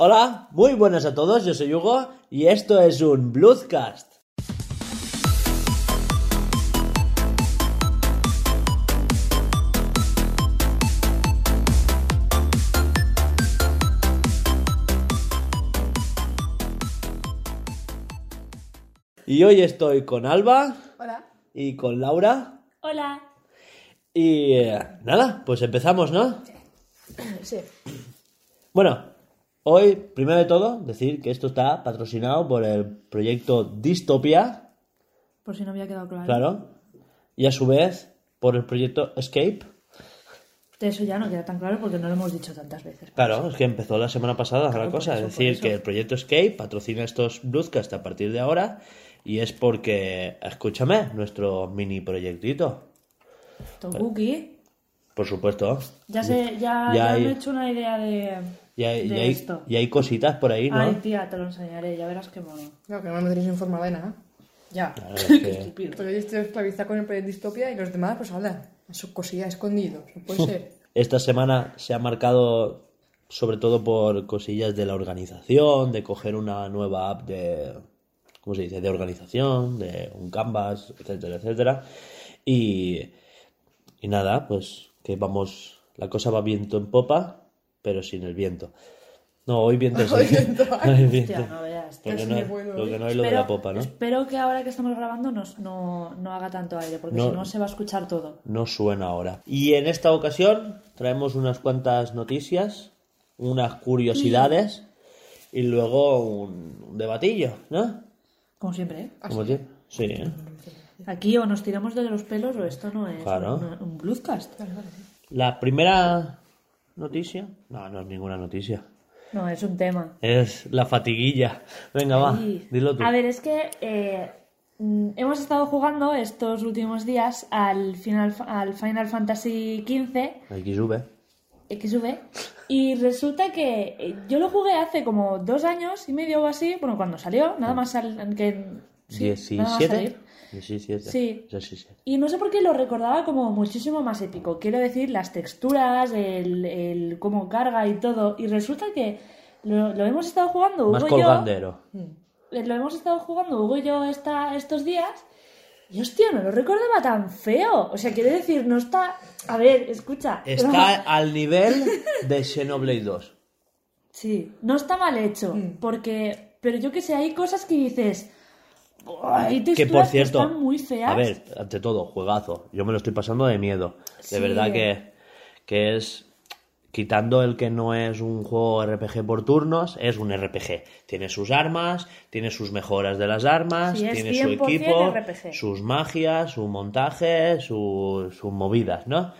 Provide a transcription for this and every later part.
Hola, muy buenas a todos, yo soy Hugo y esto es un Bluescast. Y hoy estoy con Alba Hola. y con Laura. Hola. Y eh, nada, pues empezamos, ¿no? Sí. Bueno, hoy, primero de todo, decir que esto está patrocinado por el proyecto Dystopia, Por si no había quedado claro. claro, y a su vez por el proyecto Escape. De eso ya no queda tan claro porque no lo hemos dicho tantas veces. Claro, es que empezó la semana pasada la Claro, cosa, por es decir, que el proyecto Escape patrocina estos Bluescast a partir de ahora y es porque, escúchame, nuestro mini proyectito, Tokuki. por supuesto. Ya sé, ya, Ya ya hay- me he hecho una idea de, Y hay, de y hay- esto. y hay cositas por ahí, ¿no? Ay, tía, te lo enseñaré, ya verás qué mono. Claro, que no me tenéis informada de nada. Ya. Claro, es Qué que- estúpido. Porque yo estoy esclavizada con el proyecto Distopia y los demás, pues hablan. A su cosilla escondido. No puede ser. Esta semana se ha marcado sobre todo por cosillas de la organización, de coger una nueva app de, ¿cómo se dice?, de organización, de un canvas, etcétera, etcétera. Y, y nada, pues que vamos, la cosa va viento en popa, pero sin el viento. No, hoy viento sí. Hoy viento. Hostia, no veas. Lo que Es no, muy bueno, lo que ¿eh? no hay lo de Espero- la popa, ¿no? Espero que ahora que estamos grabando no, no, no haga tanto aire, porque No. si no se va a escuchar todo. no suena ahora. Y en esta ocasión traemos unas cuantas noticias, unas curiosidades y luego un, un debatillo, ¿no? Como siempre, ¿eh? Como siempre. Sí, ¿eh? Aquí o nos tiramos de los pelos o esto no es Claro. un, un bluescast. La primera noticia, no, no es ninguna noticia, No, es un tema. es la fatiguilla. Venga, va, dilo tú. A ver, es que eh, mm, hemos estado jugando estos últimos días al Final, al Final Fantasy XV XV. XV y resulta que eh, yo lo jugué hace como dos años y medio o así, bueno, cuando salió, nada más sal- que sí, nada más ¿17? 17. Sí. 17. Y no sé por qué lo recordaba como muchísimo más épico. Quiero decir, las texturas, el, el cómo carga y todo. Y resulta que lo, lo hemos estado jugando Más Hugo y yo. colgandero. Eh, lo hemos estado jugando Hugo y yo esta, estos días y hostia, no lo recordaba tan feo. O sea, quiere decir, no está... A ver, escucha. Está al nivel de Xenoblade 2. Sí, no está mal hecho, porque... Pero yo que sé, hay cosas que dices... Que por que cierto, están muy feas. a ver, ante todo, juegazo. Yo me lo estoy pasando de miedo. De verdad que, que es. Quitando el que no es un juego RPG por turnos, es un RPG. Tiene sus armas, tiene sus mejoras de las armas, Sí, tiene su 100% equipo, RPG. sus magias, su montaje, su- sus movidas, ¿no?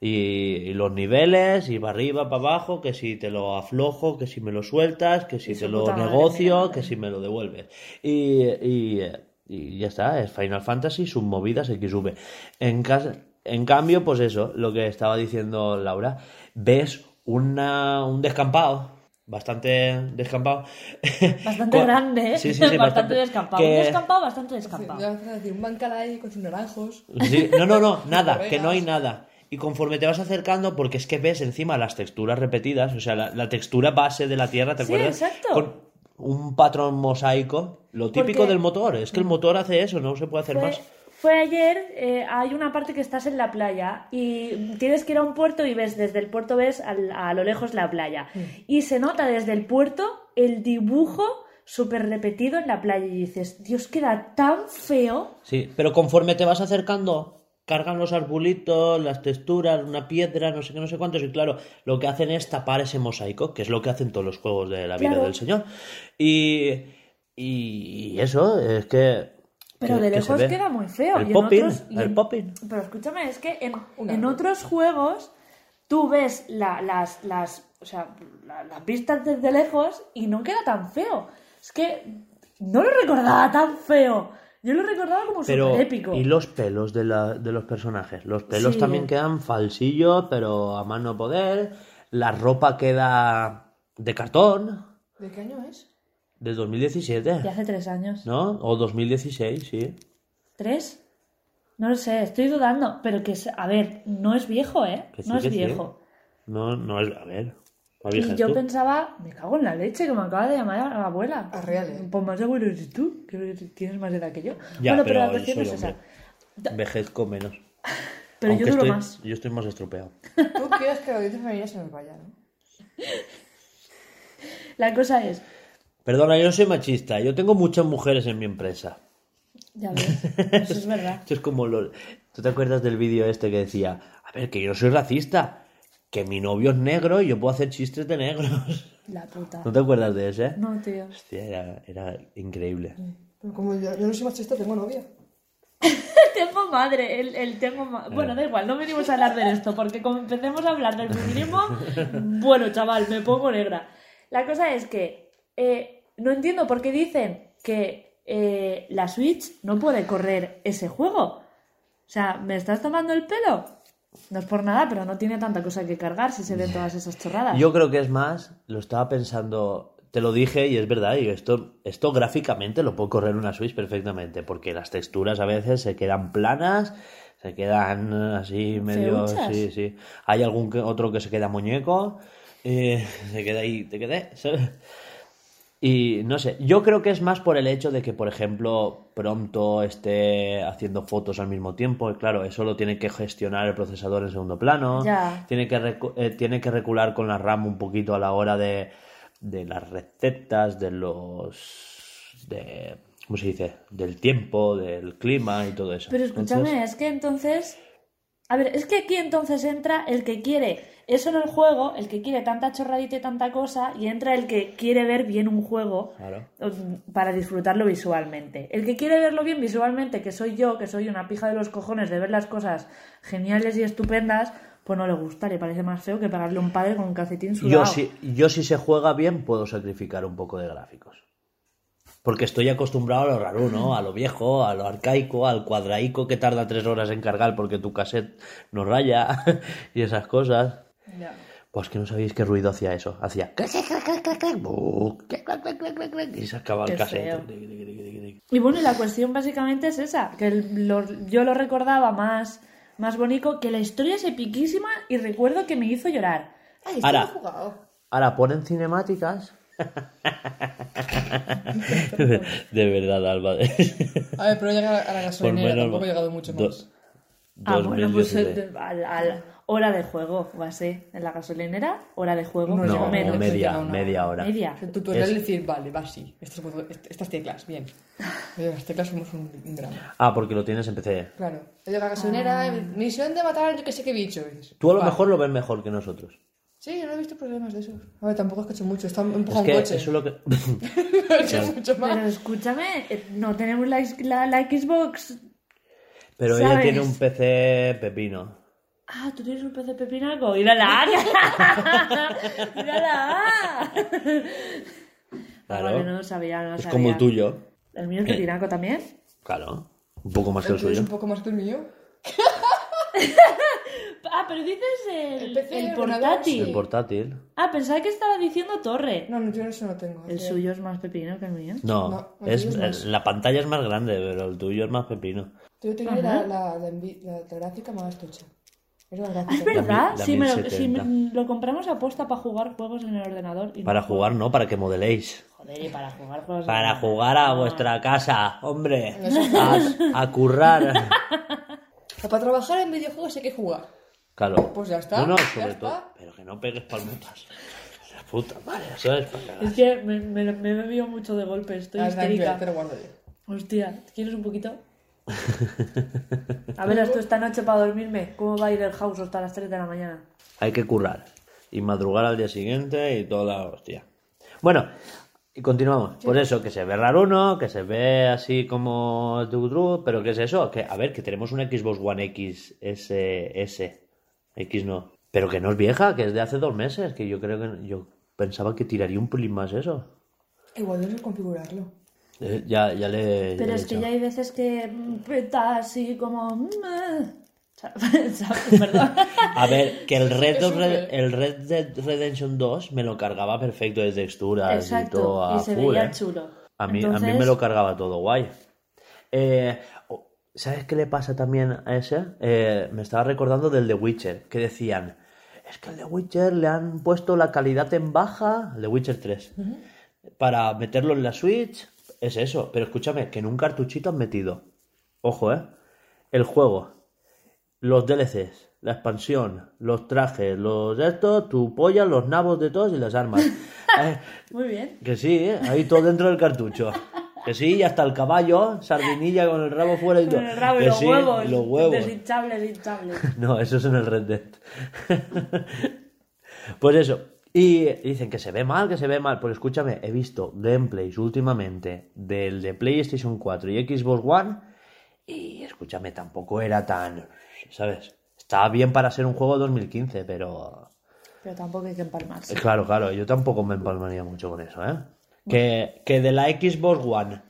Y, y los niveles, y para arriba, para abajo, que si te lo aflojo, que si me lo sueltas, que si te lo negocio, que si me lo devuelves. Y, y, y ya está, es Final Fantasy, sus movidas XV. En, cas- en cambio, pues eso, lo que estaba diciendo Laura, ves una, un descampado, bastante descampado. Bastante grande, ¿eh? Sí, sí, sí, bastante, descampado. que- Un descampado bastante Sí, descampado. ya vas a decir, un bancal ahí con sus naranjos. Sí, no, no, no, nada, que no hay nada. Y conforme te vas acercando, porque es que ves encima las texturas repetidas, o sea, la, la textura base de la Tierra, ¿te Sí, acuerdas? exacto. Con un patrón mosaico, lo típico del motor, es que el motor hace eso, no se puede hacer Fue, más. fue ayer, eh, hay una parte que estás en la playa y tienes que ir a un puerto y ves desde el puerto ves al- a lo lejos la playa. Y se nota desde el puerto el dibujo súper repetido en la playa y dices, Dios, queda tan feo. Sí, pero conforme te vas acercando, cargan los arbolitos, las texturas, una piedra, no sé qué, no sé cuántos, y claro, lo que hacen es tapar ese mosaico, que es lo que hacen todos los juegos de la vida Claro. del Señor. Y, y eso, es que... Pero que- de lejos queda muy feo. El y en popping, otros- el en- popping. Pero escúchame, es que en, en otros juegos tú ves la- las, las, o sea, la- las pistas desde lejos y no queda tan feo. Es que no lo recordaba tan feo. Yo lo recordaba como Pero, súper épico. ¿y los pelos de, la- de los personajes? Los pelos Sí. también quedan falsillos, pero a mano poder. La ropa queda de cartón, ¿De qué año es? de 2017, De hace tres años. ¿no? O 2016, sí. ¿Tres? No lo sé, estoy dudando. Pero que, es- a ver, no es viejo, ¿eh? Que sí, no es que sí. viejo. No, no es. A ver. Y yo tú. pensaba, me cago en la leche, que me acaba de llamar a la abuela. Ah, real, ¿eh? Pues más abuelo eres tú, que tienes más edad que yo. Ya, bueno, pero, pero la cuestión es esa. Envejezco menos. Pero Aunque yo duro estoy, más. Yo estoy más estropeado. Tú quieres que la audiencia femenina se nos vaya, ¿no? La cosa es, Perdona, yo no soy machista. Yo tengo muchas mujeres en mi empresa. ya ves, eso es verdad. Esto es como lo... ¿Tú te acuerdas del vídeo este que decía, a ver, que yo no soy racista, que mi novio es negro y yo puedo hacer chistes de negros? La puta. ¿No te acuerdas de ese? No, tío. Hostia, era, era increíble. Pero como yo, yo no soy machista, tengo novia. Tengo madre, el, el tengo ma- Bueno, da igual, no venimos a hablar de esto, porque como empecemos a hablar del feminismo, bueno, chaval, me pongo negra. La cosa es que eh, no entiendo por qué dicen que eh, la Switch no puede correr ese juego. O sea, ¿me estás tomando el pelo? No es por nada, pero no tiene tanta cosa que cargar si se ven todas esas chorradas. Yo creo que es más, lo estaba pensando, te lo dije y es verdad, y esto, esto gráficamente lo puedo correr una Switch perfectamente, porque las texturas a veces se quedan planas, se quedan eh, así medio... Feuchas. Sí, sí. Hay algún que, otro que se queda muñeco, eh, se queda ahí, te quedé, ¿sabes? Y no sé, yo creo que es más por el hecho de que, por ejemplo, pronto esté haciendo fotos al mismo tiempo. Y claro, eso lo tiene que gestionar el procesador en segundo plano. Ya. Tiene, que recu- eh, tiene que recular con la RAM un poquito a la hora de, de las recetas, de los. de. ¿Cómo se dice? Del tiempo, del clima y todo eso. Pero escúchame, Entonces, es que entonces. A ver, es que aquí entonces entra el que quiere eso en el juego, el que quiere tanta chorradita y tanta cosa, y entra el que quiere ver bien un juego Claro. para disfrutarlo visualmente. El que quiere verlo bien visualmente, que soy yo, que soy una pija de los cojones de ver las cosas geniales y estupendas, pues no le gusta, le parece más feo que pegarle un padre con un calcetín sudado. Yo si, yo si se juega bien puedo sacrificar un poco de gráficos. Porque estoy acostumbrado a lo raro, ¿no? A lo viejo, a lo arcaico, al cuadraico que tarda tres horas en cargar porque tu cassette no raya y esas cosas. Pues que no sabéis qué ruido hacía eso. Hacía y se acaba el Qué cassette. feo. Y bueno, la cuestión básicamente es esa, que el- lo- yo lo recordaba más, más bonito, que la historia es epiquísima y recuerdo que me hizo llorar. Ay, Ahora. Ahora ponen cinemáticas. de verdad, Alba. A ver, pero llega a la gasolinera, menos- tampoco he llegado mucho do- más. Ah, bueno, pues 2017. eh, al, al- hora de juego, o así, en la gasolinera, hora de juego, No, No, o menos. me- media, una- media hora. Media. El tutorial Es- es decir, vale, va así. Estas, estas teclas, bien. Pero las teclas somos un, un drama. Ah, porque lo tienes en PC. Claro. Llega a la gasolinera, misión de matar yo que sé qué bicho. Tú a lo "Vale". mejor lo ves mejor que nosotros. Sí, yo no he visto problemas de esos. A ver, tampoco es que he hecho mucho. Está empujado Es un que coche. eso es lo que. He hecho mucho más. Pero escúchame, eh, no tenemos la, la, la Xbox. Pero ella tiene un PC pepino. Ah, tú tienes un PC pepinaco. ¡Mírala! ¡Mírala! Claro. Vale, no lo sabía, no lo es sabía. como el tuyo. ¿El mío es pepinaco también? Claro. Un poco más que El el tuyo es suyo. un poco más que el mío. Ah, pero dices el, El el portátil. El portátil. Ah, pensaba que estaba diciendo torre. No, no, yo eso no tengo. El Sí. suyo es más pepino que el mío. No, No, es, es más- la pantalla es más grande, pero el tuyo es más pepino. Yo tengo la, la, la, la- la gráfica más tocha. Es la Ah, gráfica. es verdad, la si, me lo, 1070. si me- lo compramos a posta para jugar juegos en el ordenador. y no- Para jugar, no, para que modeléis. Joder, y para jugar juegos Para jugar a vuestra casa, hombre. A, a currar. Para trabajar en videojuegos hay que jugar. Claro. Pues ya está, No, no, está. Pero que no pegues palmotas. La puta madre, eso es para. Es que me, me, me he bebido mucho de golpe, estoy Ah, histérica. te lo guardo yo. Hostia, ¿quieres un poquito? A ver, esto esta noche para dormirme. ¿Cómo va a ir el house hasta las 3 de la mañana? Hay que currar. Y madrugar al día siguiente y toda la hostia. Bueno, y continuamos. Por eso, que se ve raro uno, que se ve así como pero ¿qué es eso? Que, a ver, que tenemos una Xbox One X S, S. X no. Pero que no es vieja, que es de hace dos meses, que yo creo que yo pensaba que tiraría un pelín más eso. Igual debes configurarlo. Eh, ya, ya le. Pero le he es que ya hay veces que mm, peta así como... A ver, que el Red, Dead el Red Dead Redemption 2 me lo cargaba perfecto de texturas y todo a y se full, veía ¿eh? chulo. A mí, a mí me lo cargaba todo guay. Eh, ¿Sabes qué le pasa también a ese? Eh, me estaba recordando del The Witcher, que decían, es que el de Witcher le han puesto la calidad en baja, el de Witcher 3, para meterlo en la Switch. Es eso, pero escúchame, que en un cartuchito han metido, ojo, ¿eh? El juego, los DLCs, la expansión, los trajes, los estos, tu polla, los nabos de todos y las armas. Eh, Muy bien. que sí, ¿eh? ahí todo dentro del cartucho. Que sí, y hasta el caballo, sardinilla con el rabo fuera y todo. Con el rabo y los sí, huevos. y los huevos. Deshinchables, hinchables. No, eso es en el Red Dead. pues eso. Y dicen que se ve mal, que se ve mal. Pues escúchame, he visto gameplays últimamente del de PlayStation 4 y Xbox One. Y escúchame, tampoco era tan. ¿Sabes? Estaba bien para ser un juego de 2015, pero. Pero tampoco hay que empalmarse. Eh, Claro, claro, yo tampoco me empalmaría mucho con eso, ¿eh? Que, que de la Xbox One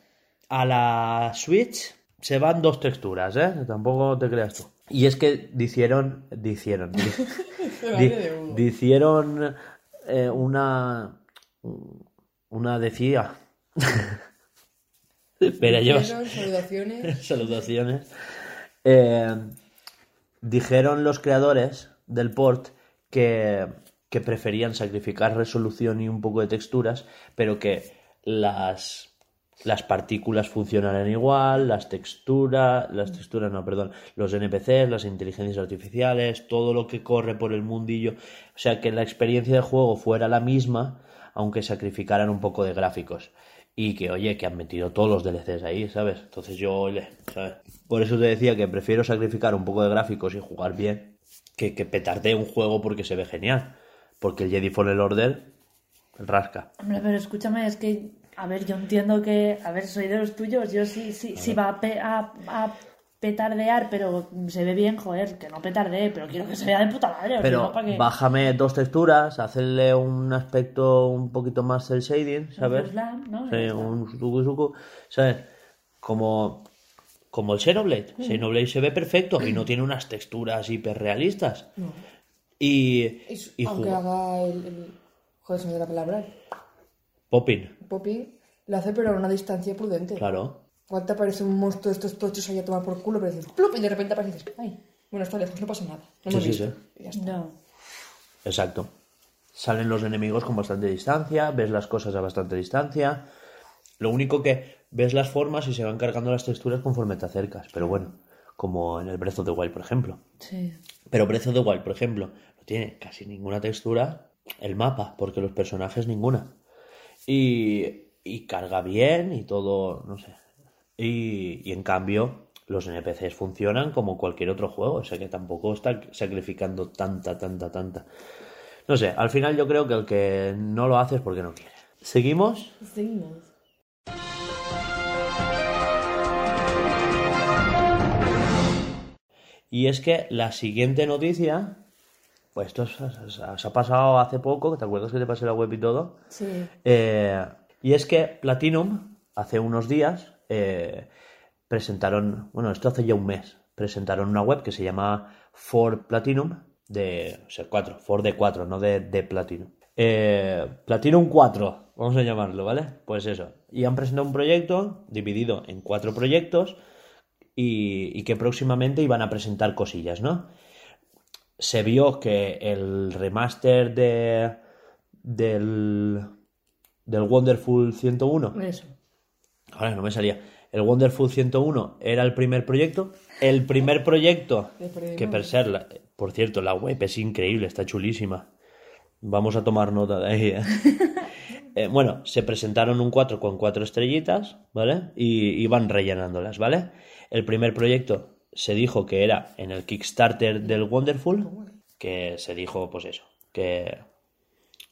a la Switch se van dos texturas, ¿eh? Tampoco te creas tú. Y es que dicieron, dicieron, di- di- de uno. dicieron eh, una, una decía. Llevas Dijeron, Saludaciones. saludaciones. Eh, dijeron los creadores del port que, que preferían sacrificar resolución y un poco de texturas, pero que las, las partículas funcionaran igual, las texturas, las texturas no, perdón, los NPCs, las inteligencias artificiales, todo lo que corre por el mundillo, o sea, que la experiencia de juego fuera la misma, aunque sacrificaran un poco de gráficos. Y que, oye, que han metido todos los DLCs ahí, ¿sabes? Entonces yo, oye, ¿sabes? Por eso te decía que prefiero sacrificar un poco de gráficos y jugar bien que, que petarte un juego porque se ve genial. Porque el Jedi Fallen Order rasca. Hombre, pero escúchame, es que, a ver, yo entiendo que, a ver, soy de los tuyos, yo sí, sí, sí va a, pe- a- a petardear, pero se ve bien, joder, que no petardee, pero quiero que se vea de puta madre, Pero bájame dos texturas, hacerle un aspecto un poquito más cel shading, ¿sabes? Slam, ¿no? Sí, un suku suku, ¿sabes? Como, como el Xenoblade. Mm. Xenoblade se ve perfecto y no tiene unas texturas hiperrealistas. No. Y, aunque haga el, el- Joder, se me da la palabra. Popping, Popping lo hace, pero a una distancia prudente. claro. Igual te aparece un monstruo de estos tochos ahí a tomar por culo, pero dices ¡plup! y de repente aparece y dices, ¡ay! Bueno, está lejos, no pasa nada. No Sí, sí, sí. Y ya está. No. Exacto. Salen los enemigos con bastante distancia, ves las cosas a bastante distancia. Lo único que ves las formas y se van cargando las texturas conforme te acercas. Pero bueno, como en el Breath of the Wild, por ejemplo. Sí. Pero Breath of the Wild, por ejemplo, no tiene casi ninguna textura el mapa, porque los personajes ninguna. Y, y carga bien y todo, no sé. Y, y en cambio, los NPCs funcionan como cualquier otro juego, o sea que tampoco está sacrificando tanta, tanta, tanta. No sé, al final yo creo que el que no lo hace es porque no quiere. ¿Seguimos? Seguimos. Y es que la siguiente noticia, pues esto se ha pasado hace poco, ¿te acuerdas que te pasé la web y todo? Sí. Eh, y es que Platinum, hace unos días, eh, presentaron, bueno, esto hace ya un mes, presentaron una web que se llama For Platinum, de, o sea, 4, For de 4, no de, de Platinum. Eh, Platinum 4, vamos a llamarlo, ¿vale? Pues eso. Y han presentado un proyecto dividido en cuatro proyectos y, y que próximamente iban a presentar cosillas, ¿no? Se vio que el remaster de, del, del Wonderful 101 Eso. Ahora no me salía. El Wonderful 101 era el primer proyecto. El primer proyecto que per ser, la- por cierto, la web es increíble, está chulísima. Vamos a tomar nota de ahí. ¿eh? Eh, bueno, se presentaron un 4 con cuatro estrellitas, ¿vale? Y iban rellenándolas, ¿vale? El primer proyecto se dijo que era en el Kickstarter del Wonderful, que se dijo, pues eso, que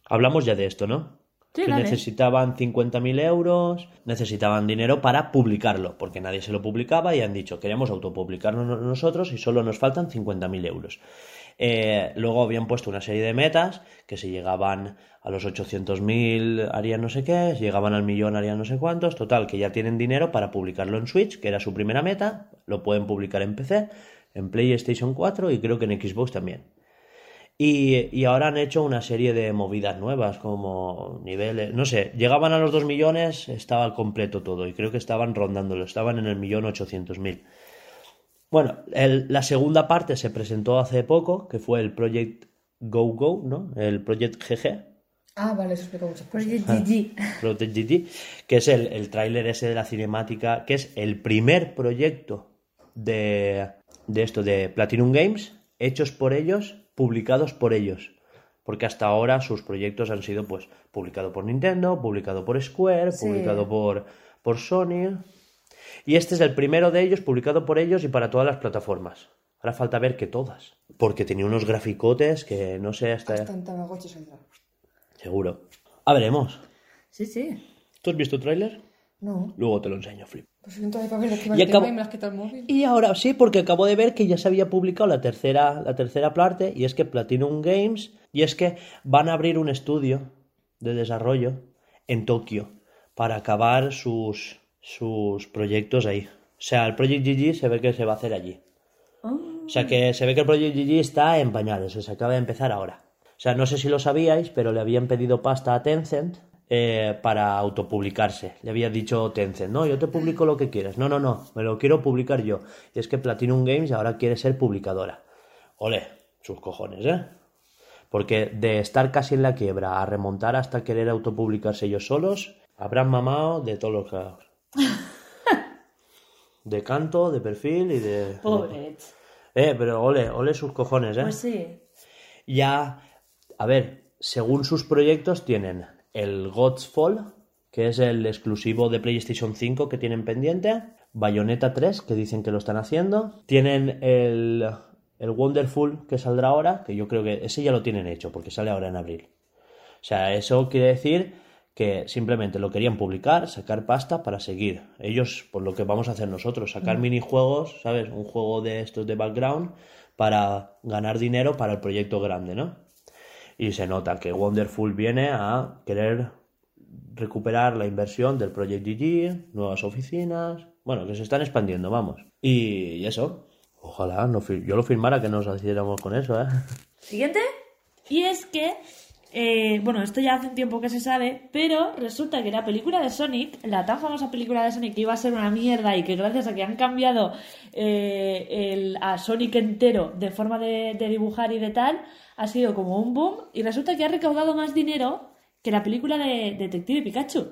hablamos ya de esto, ¿no? Sí, que dale. necesitaban 50.000 euros, necesitaban dinero para publicarlo, porque nadie se lo publicaba y han dicho, queremos autopublicarlo no- nosotros y solo nos faltan 50.000 euros. Eh, luego habían puesto una serie de metas, que si llegaban a los 800.000 harían no sé qué, si llegaban al millón harían no sé cuántos, total, que ya tienen dinero para publicarlo en Switch, que era su primera meta, lo pueden publicar en PC, en PlayStation 4 y creo que en Xbox también. Y, y ahora han hecho una serie de movidas nuevas, como niveles, no sé, llegaban a los 2 millones, estaba completo todo, y creo que estaban rondándolo, estaban en el millón ochocientos mil. Bueno, el- la segunda parte se presentó hace poco, que fue el Project Go Go, ¿no? El Project GG, Ah, vale, eso explica muchas cosas. Project GG. Project GG, que es el, el tráiler ese de la cinemática, que es el primer proyecto de, de esto, de Platinum Games, hechos por ellos, publicados por ellos. Porque hasta ahora sus proyectos han sido, pues, publicado por Nintendo, publicado por Square, Sí. publicado por, por Sony. Y este es el primero de ellos, publicado por ellos y para todas las plataformas. Ahora falta ver que todas. Porque tenía unos graficotes que no sé hasta... Hasta en Tamagotchi saldrá. Seguro. A veremos. Sí, sí. ¿Tú has visto el tráiler? No. Luego te lo enseño, Flip. Pues de papel que Y acabo- y me el móvil. Y ahora sí, porque acabo de ver que ya se había publicado la tercera, la tercera parte, y es que Platinum Games, y es que van a abrir un estudio de desarrollo en Tokio para acabar sus, sus proyectos ahí. O sea, el Project GG se ve que se va a hacer allí. O sea, que se ve que el Project GG está en pañales, se acaba de empezar ahora. O sea, no sé si lo sabíais, pero le habían pedido pasta a Tencent eh, para autopublicarse. Le había dicho Tencent, no, yo te publico lo que quieras. No, no, no, me lo quiero publicar yo. Y es que Platinum Games ahora quiere ser publicadora. Ole, sus cojones, ¿eh? Porque de estar casi en la quiebra a remontar hasta querer autopublicarse ellos solos, habrán mamado de todos los lados. De canto, de perfil y de... Pobre. Eh, pero ole, ole sus cojones, ¿eh? Pues sí. ya, a ver, según sus proyectos tienen el Godfall, que es el exclusivo de PlayStation 5 que tienen pendiente, Bayonetta 3, que dicen que lo están haciendo, tienen el, el Wonderful que saldrá ahora, que yo creo que ese ya lo tienen hecho, porque sale ahora en abril. O sea, eso quiere decir que simplemente lo querían publicar, sacar pasta para seguir. Ellos, por lo que vamos a hacer nosotros, sacar minijuegos, ¿sabes? Un juego de estos de background para ganar dinero para el proyecto grande, ¿no? Y se nota que Wonderful viene a querer recuperar la inversión del Project GG, nuevas oficinas, bueno, que se están expandiendo, vamos. Y eso, ojalá no yo lo firmara que nos hiciéramos con eso, ¿eh? Siguiente. Y es que, eh, bueno, esto ya hace un tiempo que se sabe, pero resulta que la película de Sonic, la tan famosa película de Sonic que iba a ser una mierda y que gracias a que han cambiado eh, el, a Sonic entero de forma de dibujar y de tal, ha sido como un boom y resulta que ha recaudado más dinero que la película de Detective Pikachu.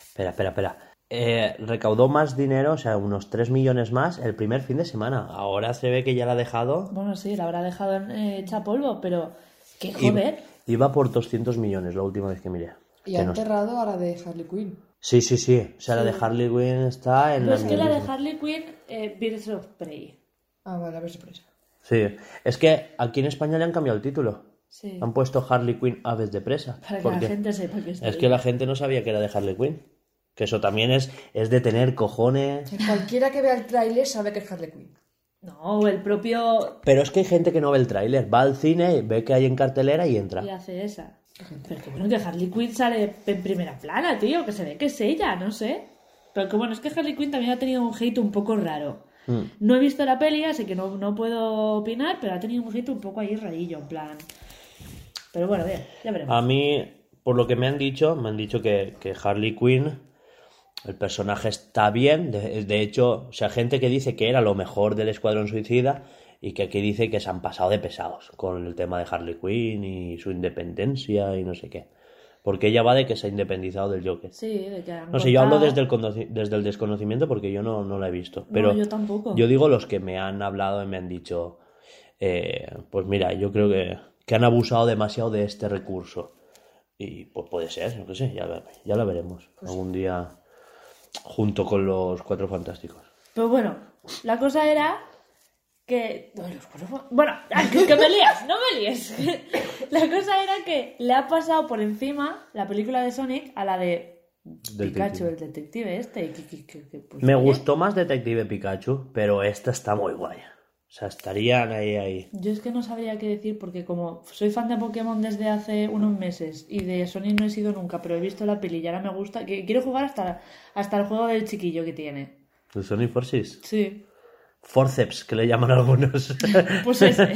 Espera, espera, espera. Eh, recaudó más dinero, o sea, unos 3 millones más el primer fin de semana. Ahora se ve que ya la ha dejado. Bueno, sí, la habrá dejado en, eh, hecha polvo, pero que Iba, joder. iba por 200 millones la última vez que miré. Y Que ha no- enterrado a la de Harley Quinn. Sí, sí, sí. O sea, la de Harley Quinn está en Pero es que la de. Harley Quinn, eh, Birds of Prey. Ah, vale, a ver sorpresa. Sí. Es que aquí en España le han cambiado el título. Sí. Han puesto Harley Quinn Aves de Presa. Para que la gente sepa que está Es que la gente no sabía que era de Harley Quinn. Que eso también es, es de tener cojones. Que Cualquiera que vea el tráiler sabe que es Harley Quinn. No, el propio Pero es que hay gente que no ve el tráiler. Va al cine, ve que hay en cartelera y entra. y hace esa. Pero que bueno que Harley Quinn sale en primera plana, tío, que se ve que es ella, no sé. Pero que bueno, es que Harley Quinn también ha tenido un hate un poco raro. Mm. No he visto la peli, así que no, no puedo opinar, pero ha tenido un hate un poco ahí rarillo, en plan. Pero bueno, bien, ya veremos. A mí, por lo que me han dicho, me han dicho que, que Harley Quinn, el personaje está bien. De, de hecho, o sea, gente que dice que era lo mejor del Escuadrón Suicida y que aquí dice que se han pasado de pesados con el tema de Harley Quinn y su independencia y no sé qué. Porque ella va de que se ha independizado del Joker. Sí, de que han No sé, yo hablo desde el, desde el desconocimiento porque yo no, no la he visto. Pero yo tampoco. Yo digo los que me han hablado y me han dicho, eh, pues mira, yo creo que, que han abusado demasiado de este recurso. Y pues puede ser, qué sé, ya, ya lo veremos. Pues Algún día junto con los Cuatro Fantásticos. Pero bueno, la cosa era que... Bueno, que, me lías, no me líes. La cosa era que le ha pasado por encima la película de Sonic a la de Pikachu, el detective este. y que- que- que- que, pues, Me oye, gustó más Detective Pikachu, pero esta está muy guay. O sea, estarían ahí, ahí. Yo es que no sabría qué decir porque como soy fan de Pokémon desde hace unos meses y de Sonic no he sido nunca, pero he visto la peli y ahora me gusta, que quiero jugar hasta, hasta el juego del chiquillo que tiene. ¿El Sonic Forces? Sí, Forceps, que le llaman algunos. pues ese.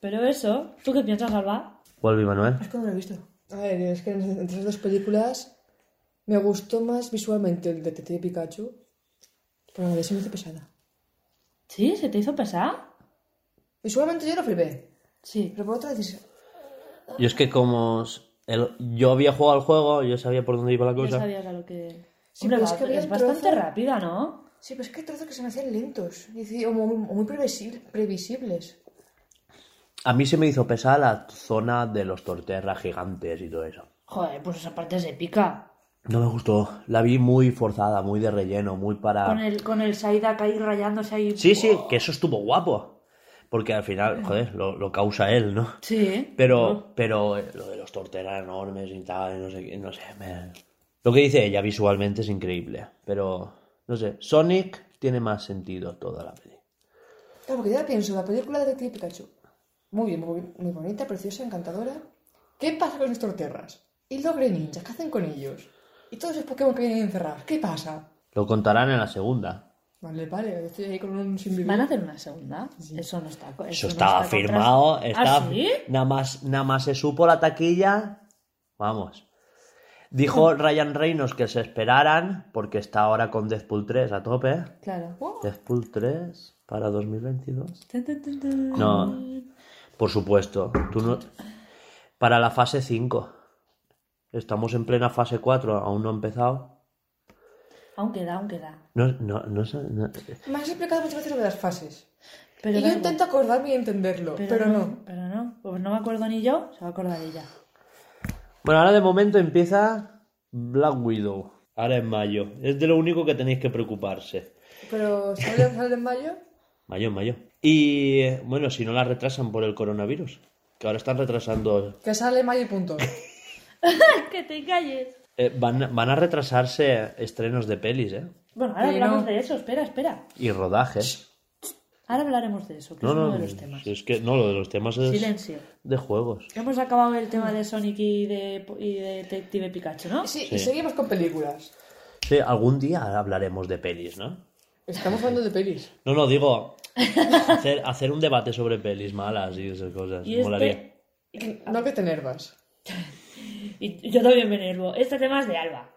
Pero eso, ¿tú qué piensas, Alba? Vuelve Manuel. Es que no lo he visto. A ver, es que entre esas dos películas me gustó más visualmente el Detective Pikachu. Pero la de se me hizo pesada. ¿Sí? ¿Se te hizo pesar? Visualmente yo lo flipé. Sí. Pero por otra dices, Y es que como el- yo había jugado al juego, yo sabía por dónde iba la Ya cosa. sabías a lo que... Sí, Hombre, pero es va- que había es bastante trozo- rápida, ¿no? Sí, pero es que hay trozos que se me hacían lentos. O muy, muy previsible- previsibles. A mí se me hizo pesar la zona de los torterras gigantes y todo eso. Joder, pues esa parte es épica. No me gustó. La vi muy forzada, muy de relleno, muy para... Con el, con el Saidak ahí rayándose ahí. Sí, sí, que eso estuvo guapo. Porque al final, joder, lo, lo causa él, ¿no? Sí. Pero, pero eh, lo de los torteras enormes y tal, no sé qué, no sé. me- Lo que dice ella visualmente es increíble. Pero, no sé, Sonic tiene más sentido toda la peli. Claro, porque ya pienso, la película de Detective Pikachu. Muy bien, muy, muy bonita, preciosa, encantadora. ¿Qué pasa con los torterras? ¿Y los Greninja? ¿Qué hacen con ellos? ¿Y todos esos Pokémon que vienen encerrados? ¿Qué pasa? Lo contarán en la segunda. Vale, vale, yo estoy ahí con un sin vivir. ¿Van a hacer una segunda? Eso no está. Eso, Eso no estaba está firmado. contra- Está, ¿Ah, sí? nada, más, nada más se supo la taquilla. Vamos. Dijo Ryan Reynolds que se esperaran, porque está ahora con Deadpool 3 a tope. Claro. Deadpool 3 para 2022. Tun, tun, tun, tun. No, por supuesto. Tú no... Para la fase 5. Estamos en plena fase 4, aún no ha empezado. Aún queda, aún queda. No, no, no, sé, no- Me has explicado muchas veces lo de las fases. Pero y yo intento acordarme y entenderlo, pero, no. Pero no. Pues no me acuerdo ni yo, se va a acordar ella. Bueno, ahora de momento empieza Black Widow. Ahora en mayo. Es de lo único que tenéis que preocuparse. Pero ¿sale, sale en mayo? Mayo, en mayo. Y bueno, si no la retrasan por el coronavirus. Que ahora están retrasando. Que sale en mayo y punto. que te calles. eh, van, van a retrasarse estrenos de pelis, ¿eh? Bueno, ahora Sí, hablamos no. de eso. Espera, espera. Y rodajes. Ahora hablaremos de eso, que No, es uno no, de los temas. es que no, lo de los temas es Silencio. de juegos. Hemos acabado el tema de Sonic y de, y de Detective Pikachu, ¿no? Sí, Sí. y seguimos con películas. Sí, algún día hablaremos de pelis, ¿no? Estamos hablando de pelis. No, no, digo, hacer, hacer un debate sobre pelis malas y esas cosas. Y Molaría. este... No que te enervas. Y yo también me enervo. Este tema es de Alba.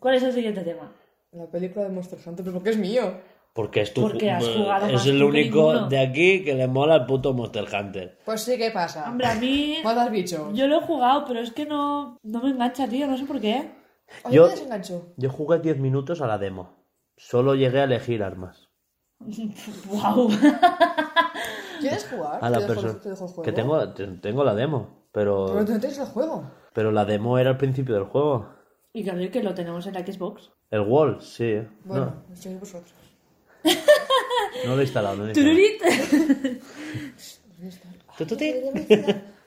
¿Cuál es el siguiente tema? La película de Monster Hunter, pero porque es mío. Porque es tu Porque has ju- jugado Es más el tú que único ninguno. de aquí que le mola el puto Monster Hunter. Pues sí, ¿qué pasa? Hombre, a mí... Matas bichos. Yo lo he jugado, pero es que no, no me engancha, tío. No sé por qué. Oye, Yo- me desenganchó. Yo jugué 10 minutos a la demo. Solo llegué a elegir armas. ¡Wow! ¿Quieres jugar? A la ¿Te dejo, persona. te dejo el juego? Que tengo, te- tengo la demo. Pero Pero, tú no tienes el juego. pero la demo era al principio del juego. y claro, que lo tenemos en la Xbox. El Wall, sí. Bueno, estoy vosotros. No, lo he instalado. No lo he instalado. ¡Tururit! Tututi.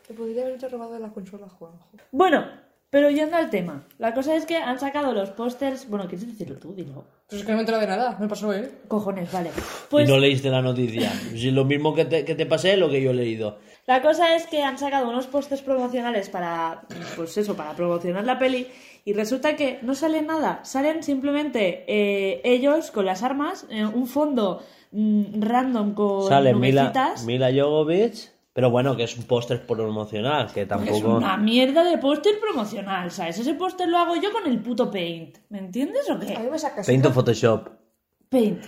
Te podría haber robado de la consola, Juanjo. Bueno, pero yendo al tema. La cosa es que han sacado los pósters... Bueno, ¿quieres decirlo tú? Dilo. Pues es que no me he enterado de nada. Me pasó, ¿eh? Cojones, vale. Pues Y no leíste la noticia. Si lo mismo que te, que te pasé, lo que yo he leído. La cosa es que han sacado unos pósters promocionales para, pues eso, para promocionar la peli y resulta que no sale nada, salen simplemente eh, ellos con las armas, eh, un fondo mm, random con Sale Mila, nubecitas. Mila Jovovich, pero bueno, que es un póster promocional, que Es tampoco... una mierda de póster promocional, ¿sabes? Ese póster lo hago yo con el puto Paint, ¿me entiendes o A mí qué? me sacas Paint o Photoshop. Paint.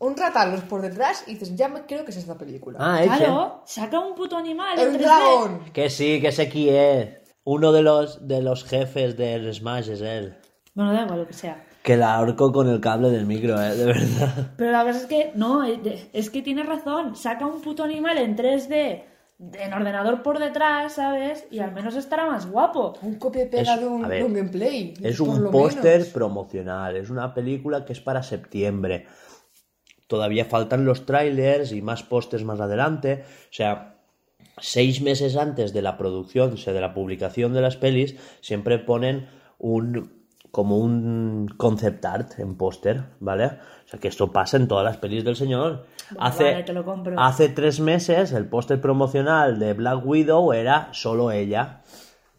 un ratalos por detrás y dices, ya me creo que es esta película. Ah, ese. Claro, saca un puto animal en ¡Un 3D. dragón! Que sí, que sé quién es. Uno de los, de los jefes del Smash es él. Bueno, da igual lo que sea. Que la ahorco con el cable del micro, eh, de verdad. Pero la cosa es que, no, eh, es que tienes razón. Saca un puto animal en 3D, en ordenador por detrás, ¿sabes? Y al menos estará más guapo. Un copia y pega Es- de, un, ver, de un gameplay. Es un póster promocional, es una película que es para septiembre. Todavía faltan los trailers y más pósters más adelante. O sea, seis meses antes de la producción, o sea, de la publicación de las pelis, siempre ponen un como un concept art en póster, ¿vale? O sea, que esto pasa en todas las pelis del señor. Bueno, hace, vale, te lo compro. hace tres meses el póster promocional de Black Widow era solo ella.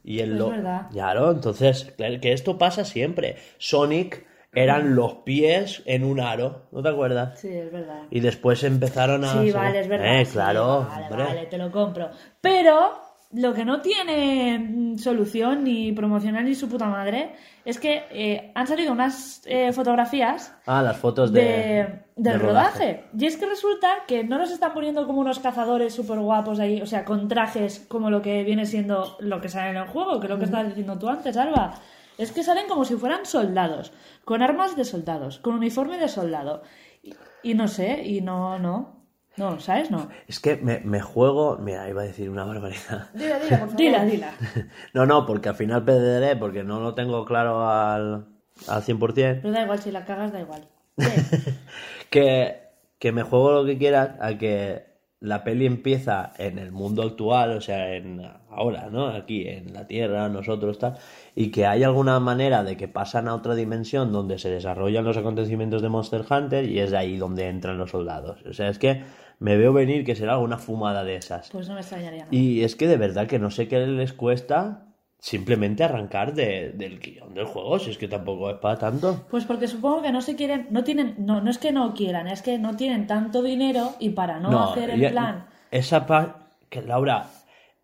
Y él Es lo... verdad. Claro, entonces, que esto pasa siempre. Sonic eran los pies en un aro, ¿no te acuerdas? Sí, es verdad. Y después empezaron a... Sí, vale, es verdad. Eh, sí, claro, vale, hombre. vale, te lo compro. Pero lo que no tiene mm, solución ni promocional ni su puta madre es que eh, han salido unas eh, fotografías Ah, las fotos de, de- del de rodaje. Y es que resulta que no nos están poniendo como unos cazadores súper guapos ahí, o sea, con trajes como lo que viene siendo lo que sale en el juego, que es lo que estabas diciendo tú antes, Alba. Es que salen como si fueran soldados, con armas de soldados, con uniforme de soldado. Y, y no sé, y no, no. No, ¿sabes? No. Es que me, me juego... Mira, iba a decir una barbaridad. Dila, dila, por favor. Dila, dila. No, no, porque al final perderé, porque no lo tengo claro al, al 100%. Pero da igual, si la cagas, da igual. que, que me juego lo que quieras a que la peli empieza en el mundo actual, o sea, en ahora, ¿no? Aquí en la Tierra, nosotros tal, y que hay alguna manera de que pasan a otra dimensión donde se desarrollan los acontecimientos de Monster Hunter y es ahí donde entran los soldados. O sea, es que me veo venir que será alguna fumada de esas. Pues no me extrañaría nada. Y es que de verdad que no sé qué les cuesta simplemente arrancar de- del guion del juego, si es que tampoco es para tanto. Pues porque supongo que no se quieren, no tienen, no, no es que no quieran, es que no tienen tanto dinero y para no, hacer el y- plan. Esa pa- que Laura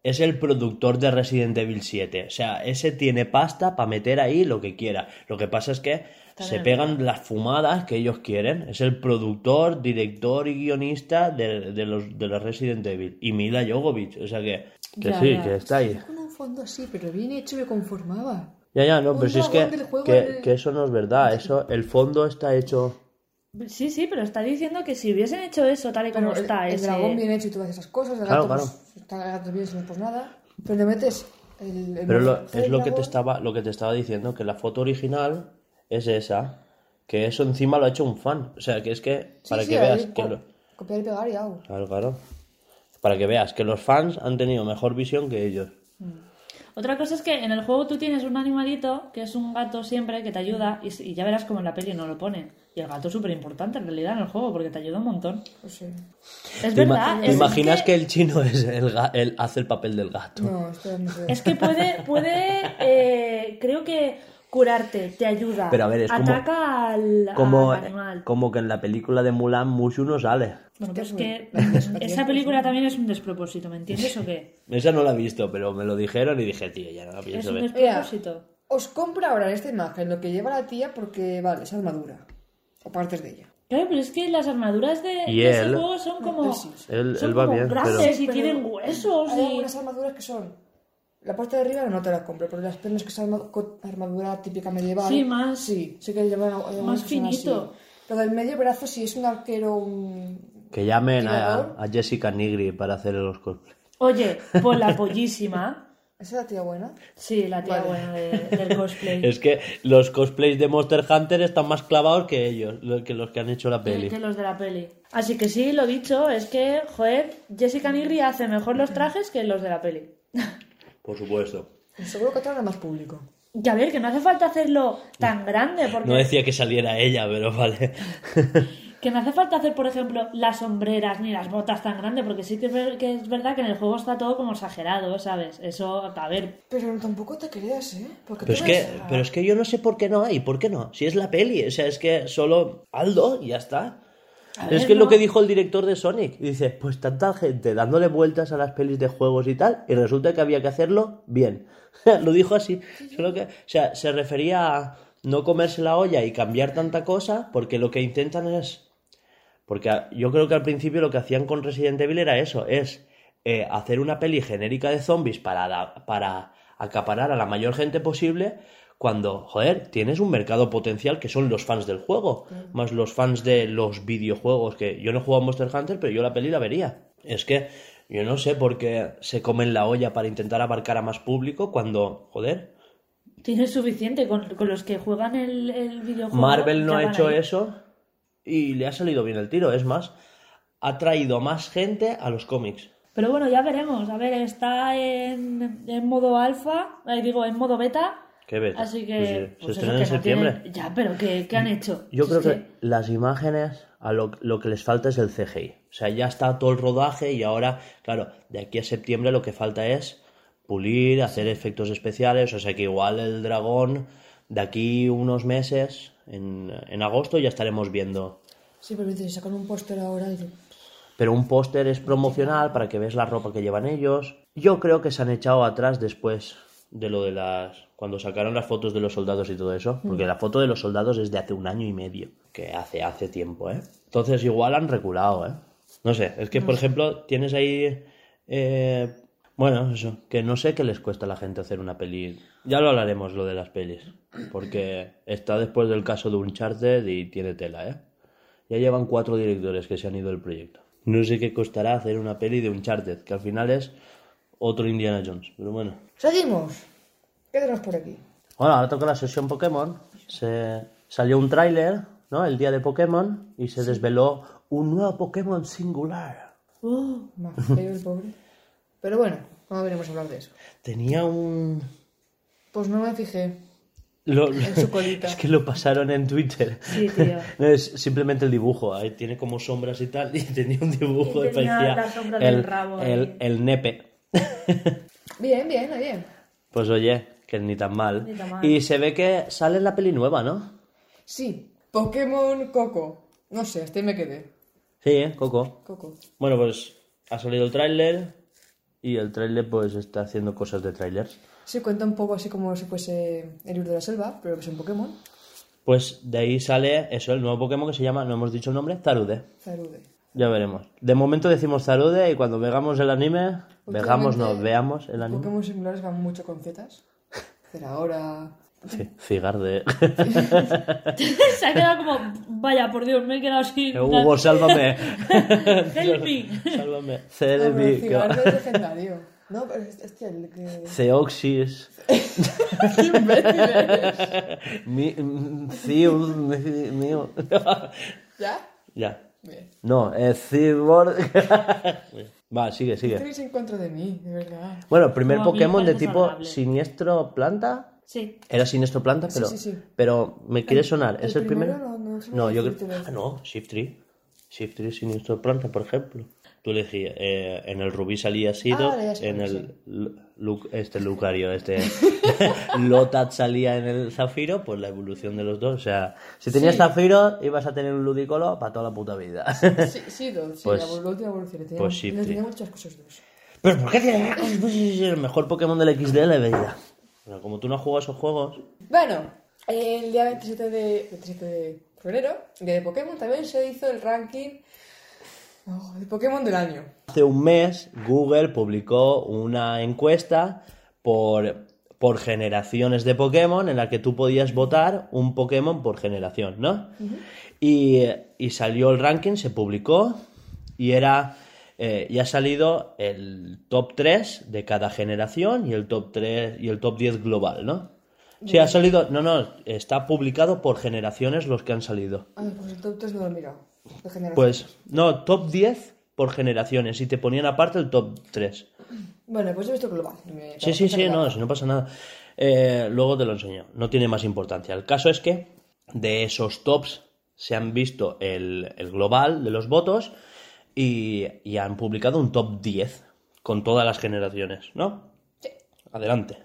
es el productor de Resident Evil 7. O sea, ese tiene pasta para meter ahí lo que quiera. Lo que pasa es que se pegan las fumadas que ellos quieren. Es el productor, director y guionista de, de los, de los Resident Evil. Y Mila Jovovich. O sea que, que Ya, sí, ya. que está ahí. Con un fondo así, pero bien hecho me conformaba. Ya, ya, no, Un pero si es que, que, eso no es verdad. Eso, el fondo está hecho. Sí, sí, pero está diciendo que si hubiesen hecho eso tal y como el, está el ese... dragón bien hecho y todas esas cosas, el Claro, gato, claro. pues, está el gato bien, si no pues nada. Pero le metes el, el Pero lo- es lo que te estaba, lo que te estaba diciendo, que la foto original es esa, que eso encima lo ha hecho un fan. O sea, que es que, Sí, para sí, que ahí, veas que lo- Copiar y pegar y hago. Claro, claro. Para que veas que los fans han tenido mejor visión que ellos. Otra cosa es que en el juego tú tienes un animalito que es un gato siempre que te ayuda y, y ya verás como en la peli no lo pone. Y el gato es súper importante en realidad en el juego porque te ayuda un montón. Pues sí. Es ¿Te, ima- verdad. te es imaginas que... que... el chino es el, ga- el- hace el papel del gato? No, esto no sé. Es que puede, puede eh, creo que curarte, te ayuda. Pero a ver, es como- Ataca al, Como, al animal. como que en la película de Mulan Mushu no sale. Bueno, pues que pues, esa tiene película también es un despropósito, ¿me entiendes o qué? Esa no la he visto, pero me lo dijeron y dije, tío, ya no la Es pienso un ver. despropósito. Os compro ahora en esta imagen lo que lleva la tía porque, vale, es armadura. O partes de ella. Claro, pero es que las armaduras de, Y de ese él- juego son como, él sí, sí. Él, son él va como bien, pero... y Pero tienen huesos Hay y... algunas armaduras que son. La parte de arriba no te la compro, pero las piernas que son armadura típica medieval. Sí, más- Sí, sí que llevan algunas más finito. Lo del medio brazo, si es un arquero, un. Que llamen a, Jessica Nigri para hacer los cosplays. Oye, pues la pollísima. ¿Esa es la tía buena? Sí, la tía Vale. buena de- del cosplay. Es que los cosplays de Monster Hunter están más clavados que ellos, lo- que los que han hecho la peli. Que los de la peli. Así que sí, lo dicho, es que, joder, Jessica Nigri hace mejor los trajes que los de la peli. Por supuesto. Seguro que atrae más público. Y a ver, que no hace falta hacerlo tan grande, porque No decía que saliera ella, pero vale. que no hace falta hacer, por ejemplo, las sombreras ni las botas tan grandes, porque sí que es, ver- que es verdad que en el juego está todo como exagerado, ¿sabes? Eso, a ver, Pero tampoco te creas, ¿eh? Porque Pero es, que, a- pero es que yo no sé por qué no hay, ¿por qué no? Si es la peli, o sea, es que solo Aldo y ya está. A es ver, que es lo no. que dijo el director de Sonic. Dice, pues tanta gente dándole vueltas a las pelis de juegos y tal, y resulta que había que hacerlo bien. lo dijo así. Solo que, o sea, se refería a no comerse la olla y cambiar tanta cosa, porque lo que intentan es porque yo creo que al principio lo que hacían con Resident Evil era eso, es eh, hacer una peli genérica de zombies para, para acaparar a la mayor gente posible, cuando, joder, tienes un mercado potencial que son los fans del juego, más los fans de los videojuegos, que yo no jugado a Monster Hunter, pero yo la peli la vería. Es que yo no sé por qué se comen la olla para intentar abarcar a más público cuando, joder, tienes suficiente con, con los que juegan el, el videojuego. Marvel no ha hecho ahí. eso y le ha salido bien el tiro. Es más, ha traído más gente a los cómics. Pero bueno, ya veremos. A ver, está en, en modo alfa, ahí digo, en modo beta. ¿Qué beta? Así Pues, eh, que. se pues estrena eso, en que no septiembre. tienen- Ya, pero ¿qué, qué han hecho? Yo creo es que las imágenes, a lo, lo que les falta es el CGI. O sea, ya está todo el rodaje y ahora, claro, de aquí a septiembre lo que falta es pulir, hacer efectos especiales. O sea que igual el dragón, de aquí unos meses, en, en agosto, ya estaremos viendo. Sí, pero dices, sacan un póster ahora y Pero un póster es promocional para que veas la ropa que llevan ellos. Yo creo que se han echado atrás después de lo de las... Cuando sacaron las fotos de los soldados y todo eso. Porque la foto de los soldados es de hace un año y medio. Que hace, hace tiempo, ¿eh? Entonces igual han reculado, ¿eh? No sé, es que por ejemplo tienes ahí... eh, bueno, eso, que no sé qué les cuesta a la gente hacer una peli. Ya lo hablaremos, lo de las pelis. Porque está después del caso de Uncharted y tiene tela, ¿eh? Ya llevan cuatro directores que se han ido del proyecto. No sé qué costará hacer una peli de Uncharted, que al final es otro Indiana Jones. Pero bueno. Seguimos. ¿Qué tenemos por aquí? Bueno, ahora toca la sesión Pokémon. Se salió un tráiler, ¿no? El día de Pokémon y se desveló un nuevo Pokémon singular. Más feo el pobre. Pero bueno, no veremos a hablar de eso. Tenía un... Pues no me fijé. Lo- En su colita. es que lo pasaron en Twitter. Sí, tío. No, es simplemente el dibujo. Ahí tiene como sombras y tal. Y tenía un dibujo Y tenía parecía la sombra el, del rabo el, nepe. Bien, bien, bien. Pues oye, que ni tan mal. Ni tan mal. Y se ve que sale la peli nueva, ¿no? Sí, Pokémon Coco. No sé, hasta ahí me quedé. Sí, ¿eh? Coco. Coco. Bueno, pues ha salido el tráiler y el tráiler pues está haciendo cosas de trailers. Sí, cuenta un poco así como si fuese el libro de la selva, pero que es un Pokémon. Pues de ahí sale eso, el nuevo Pokémon que se llama, no hemos dicho el nombre, Zarude. Zarude. Ya veremos. De momento decimos Zarude y cuando veamos el anime, veamos, no, veamos el anime. Pokémon singulares van mucho con zetas. ahora. Sí, Cigarde. Se ha quedado como, vaya, por Dios, me he quedado sin... Hugo, sálvame. Help me. sálvame. Pero Cerebi. Cigarde es legendario. No, pero es- hostia, el que. ¡Qué imbécil eres! Mi, mío. ¿Ya? ya. Bien. No, es Cyborg. Va, sigue, sigue. Tenéis en contra de mí, de verdad. Bueno, primer me Pokémon de tipo siniestro planta. Sí. Era siniestro planta, pero, sí, sí. pero me quiere sonar. ¿Es el el primero? primero no- no no yo creo. eso. Ah, no, Shift 3. Shift 3 siniestro planta, por ejemplo. Tú elegías. eh, en el Rubí salía Sido, Ah, vale, en el Lu- este Lucario, este Lotat salía en el Zafiro, pues la evolución de los dos. O sea, si tenías Sí. Zafiro, ibas a tener un Ludicolo para toda la puta vida. Sí, sí, do- sí Pues- la, última evolución. Tenía, pues sí, sí. tenía muchas cosas dos. Pero ¿por qué tiene el mejor Pokémon del XD de la vida? Bueno, como tú no has jugado esos juegos, Bueno, el día 27 de, 27 de febrero, día de Pokémon, también se hizo el ranking oh, de Pokémon del año. hace un mes Google publicó una encuesta por, por generaciones de Pokémon en la que tú podías votar un Pokémon por generación, ¿no? y, y salió el ranking, se publicó y era... eh, y ha salido el top 3 de cada generación y el top 3 y el top 10 global, ¿no? Sí, ha salido, no, no, está publicado por generaciones los que han salido. Ay, pues el top 3 no lo he mirado. De. Pues, no, top 10 por generaciones y te ponían aparte el top 3. Bueno, pues he visto global. me Sí, sí, sí, no, si no pasa nada. Eh, luego te lo enseño, no tiene más importancia. El caso es que de esos tops se han visto el, el global de los votos y, y han publicado un top 10 con todas las generaciones, ¿no? Sí. Adelante.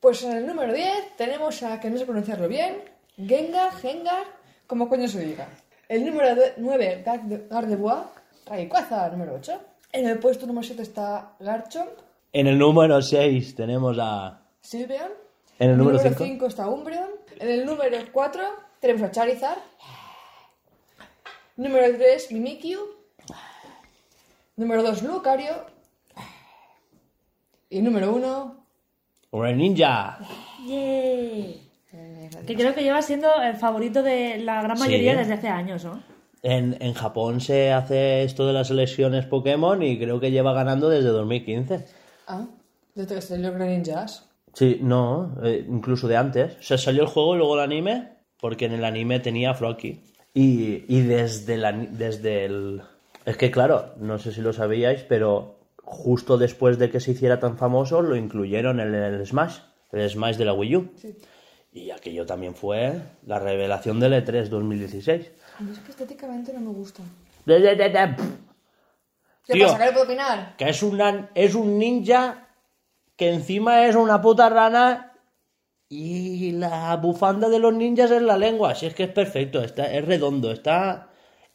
Pues en el número 10 tenemos a, que no sé pronunciarlo bien, Gengar, Gengar, como coño se diga. El número 9, Garde- Gardevoir, Rayquaza, número 8. En el puesto número 7 está Garchomp, En el número 6 tenemos a... Sylveon. En el número 5. 5 está Umbreon. En el número 4 tenemos a Charizard. Número 3, Mimikyu. Número 2, Lucario. Y número 1, Ninja. Yay. Que creo que lleva siendo el favorito de la gran mayoría Sí. desde hace años, ¿no? En, en Japón se hace esto de las elecciones Pokémon y creo que lleva ganando desde 2015. Ah, desde que salió Greninjas. Sí, no, eh, incluso de antes. O sea, salió el juego y luego el anime, porque en el anime tenía Froakie. Y, y desde, la, desde el... Es que claro, no sé si lo sabíais, pero justo después de que se hiciera tan famoso, lo incluyeron en el Smash, el Smash de la Wii U. Sí. Y aquello también fue la revelación del E3 2016. A mí es que estéticamente no me gusta. ¿Qué Tío. pasa? ¿Qué le puedo opinar? que es, una, es un ninja que encima es una puta rana y la bufanda de los ninjas es la lengua. Si es que es perfecto, está, es redondo, está...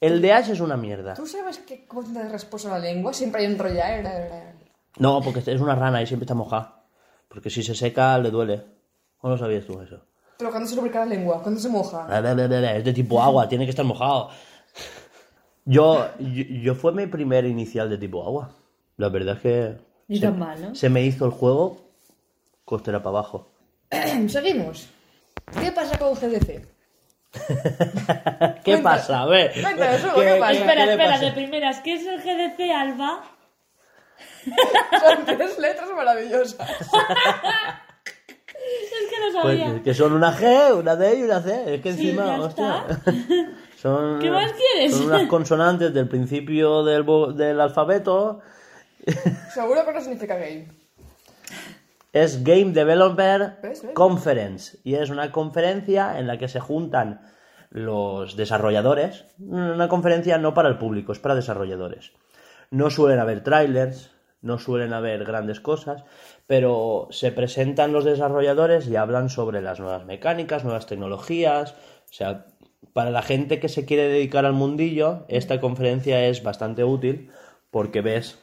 El de Ash es una mierda. ¿Tú sabes qué cómo tiene rasposa la lengua? Siempre hay un rollar. No, porque es una rana y siempre está mojada. Porque si se seca le duele. ¿O no sabías tú eso? Pero cuando se lubrica la lengua, cuando se moja. Es de tipo agua, tiene que estar mojado. Yo, yo, yo fue mi primer inicial de tipo agua. La verdad es que Ni se, tan mal, ¿no? se me hizo el juego costera para abajo. Seguimos. ¿Qué pasa con GDC? ¿Qué Cuenta- pasa? A ver. Espera, espera, de primeras, ¿qué es el GDC Alba? Son tres letras maravillosas. Es que no Pues sabía. que son una G, una D y una C. Es que Sí, encima, ya hostia. está. Son, ¿Qué más quieres? Son unas consonantes del principio del, del alfabeto. Seguro que no significa gay. Es Game Developer. Conference y es una conferencia en la que se juntan los desarrolladores. Una conferencia no para el público, es para desarrolladores. No suelen haber trailers, no suelen haber grandes cosas, pero se presentan los desarrolladores y hablan sobre las nuevas mecánicas, nuevas tecnologías. O sea, para la gente que se quiere dedicar al mundillo, esta conferencia es bastante útil porque ves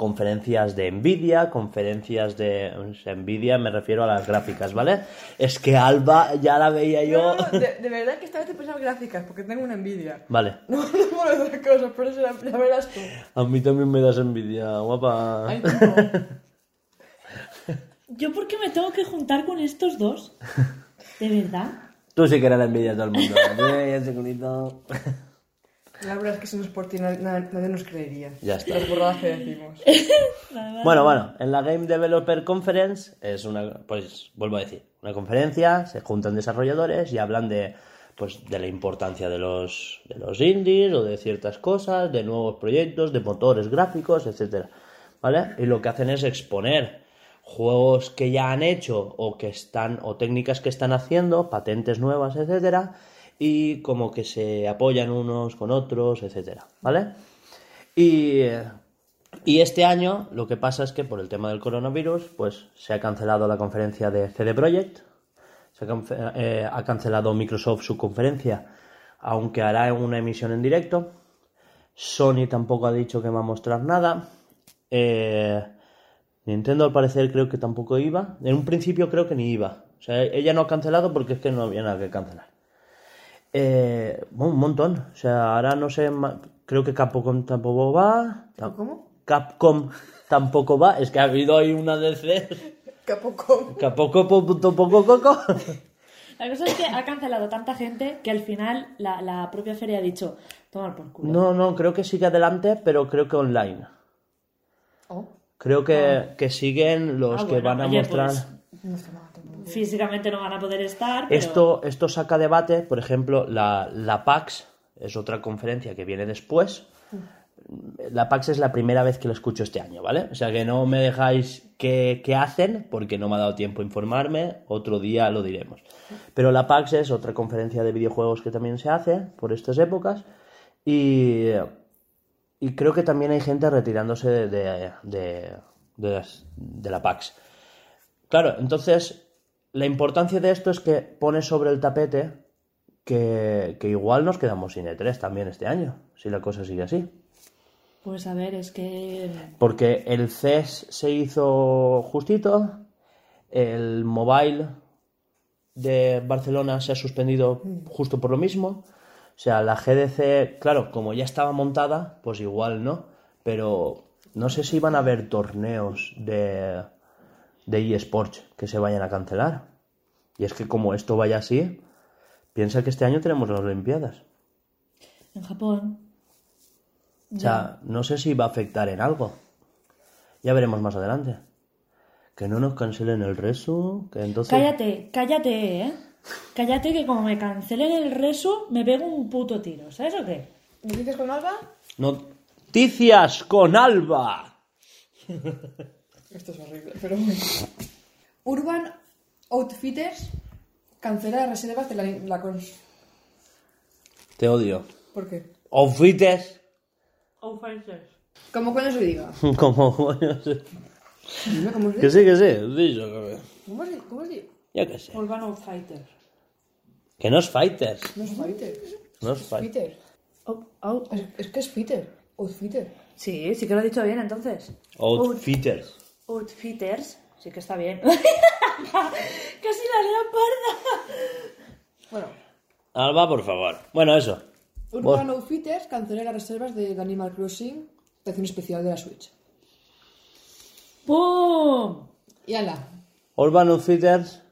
conferencias de Nvidia, conferencias de sea, Nvidia, me refiero a las gráficas, ¿vale? Es que Alba ya la veía yo. No, no, de, de verdad que esta vez te pensaba gráficas, porque tengo una envidia. Vale, No, no por otra cosa, por eso la, la verás tú. a mí también me das envidia, guapa. Ay, no. ¿Yo por qué me tengo que juntar con estos dos? ¿De verdad? Tú sí que eres la envidia de todo el mundo. La verdad es que si no es por ti nadie, nadie nos creería. Ya está. Las burradas que decimos. Bueno, bueno, en la Game Developer Conference es una, pues vuelvo a decir, una conferencia, se juntan desarrolladores y hablan de, pues, de la importancia de los, de los indies o de ciertas cosas, de nuevos proyectos, de motores gráficos, etcétera, ¿vale? Y lo que hacen es exponer juegos que ya han hecho o que están o técnicas que están haciendo, patentes nuevas, etcétera, y como que se apoyan unos con otros, etcétera, ¿vale? Y este año lo que pasa es que por el tema del coronavirus, pues se ha cancelado la conferencia de CD Projekt, se ha, eh, ha cancelado Microsoft su conferencia, aunque hará una emisión en directo. Sony tampoco ha dicho que va a mostrar nada. Eh, Nintendo al parecer creo que tampoco iba. En un principio creo que ni iba. O sea, ella no ha cancelado porque es que no había nada que cancelar. Eh, bueno, un montón. O sea, ahora no sé, creo que Capcom tampoco va. ¿Cómo? Capcom tampoco va. Es que ha habido ahí una DC. Capcom, poco, coco. La cosa es que ha cancelado tanta gente que al final la, la propia feria ha dicho, tomar por culo. No, no, creo que sigue adelante, pero creo que online. Oh, Creo que, que siguen los Ah, que bueno, van a oye, mostrar. pues, no. Físicamente no van a poder estar, pero... Esto, esto saca debate, por ejemplo, la, la PAX es otra conferencia que viene después. La PAX es la primera vez que lo escucho este año, ¿vale? O sea que no me dejáis qué, qué hacen, porque no me ha dado tiempo a informarme, otro día lo diremos. Pero la PAX es otra conferencia de videojuegos que también se hace por estas épocas y, y creo que también hay gente retirándose de, de, de- de las- de la PAX. Claro, entonces la importancia de esto es que pone sobre el tapete que, que igual nos quedamos sin E3 también este año, si la cosa sigue así. Pues a ver, es que... Porque el CES se hizo justito, el mobile de Barcelona se ha suspendido justo por lo mismo. O sea, la GDC, claro, como ya estaba montada, pues igual no. Pero no sé si van a haber torneos de, de eSports que se vayan a cancelar. Y es que como esto vaya así, piensa que este año tenemos las Olimpiadas. En Japón... O sea, no sé si va a afectar en algo. Ya veremos más adelante. Que no nos cancelen el resu, que entonces... Cállate, cállate, ¿eh? Cállate que como me cancelen el resu, me pego un puto tiro, ¿sabes o qué? ¿Noticias con Alba? Noticias con Alba. Esto es horrible, pero bueno. Urban Outfitters cancela reservas de la, la cons... Te odio. ¿Por qué? Outfites. ¿Cómo coño se diga? Como coño sé. Dime cómo se Que diga. sí, que sí. yo que- ¿Cómo se, cómo se diga? Ya que sé. Urban Outfighter. Que no es fighters. No es fighter. No es fight. Oh, oh, Es, es que es fitter. Outfitter. Sí, sí que lo he dicho bien entonces. Outfitters. Outfitters. Sí que está bien. Casi la lea parda. Bueno, Alba, por favor. Bueno, eso. Urban Outfitters cancelé las reservas de The Animal Crossing, edición especial de la Switch. ¡Pum! Y ala. Urban Outfitters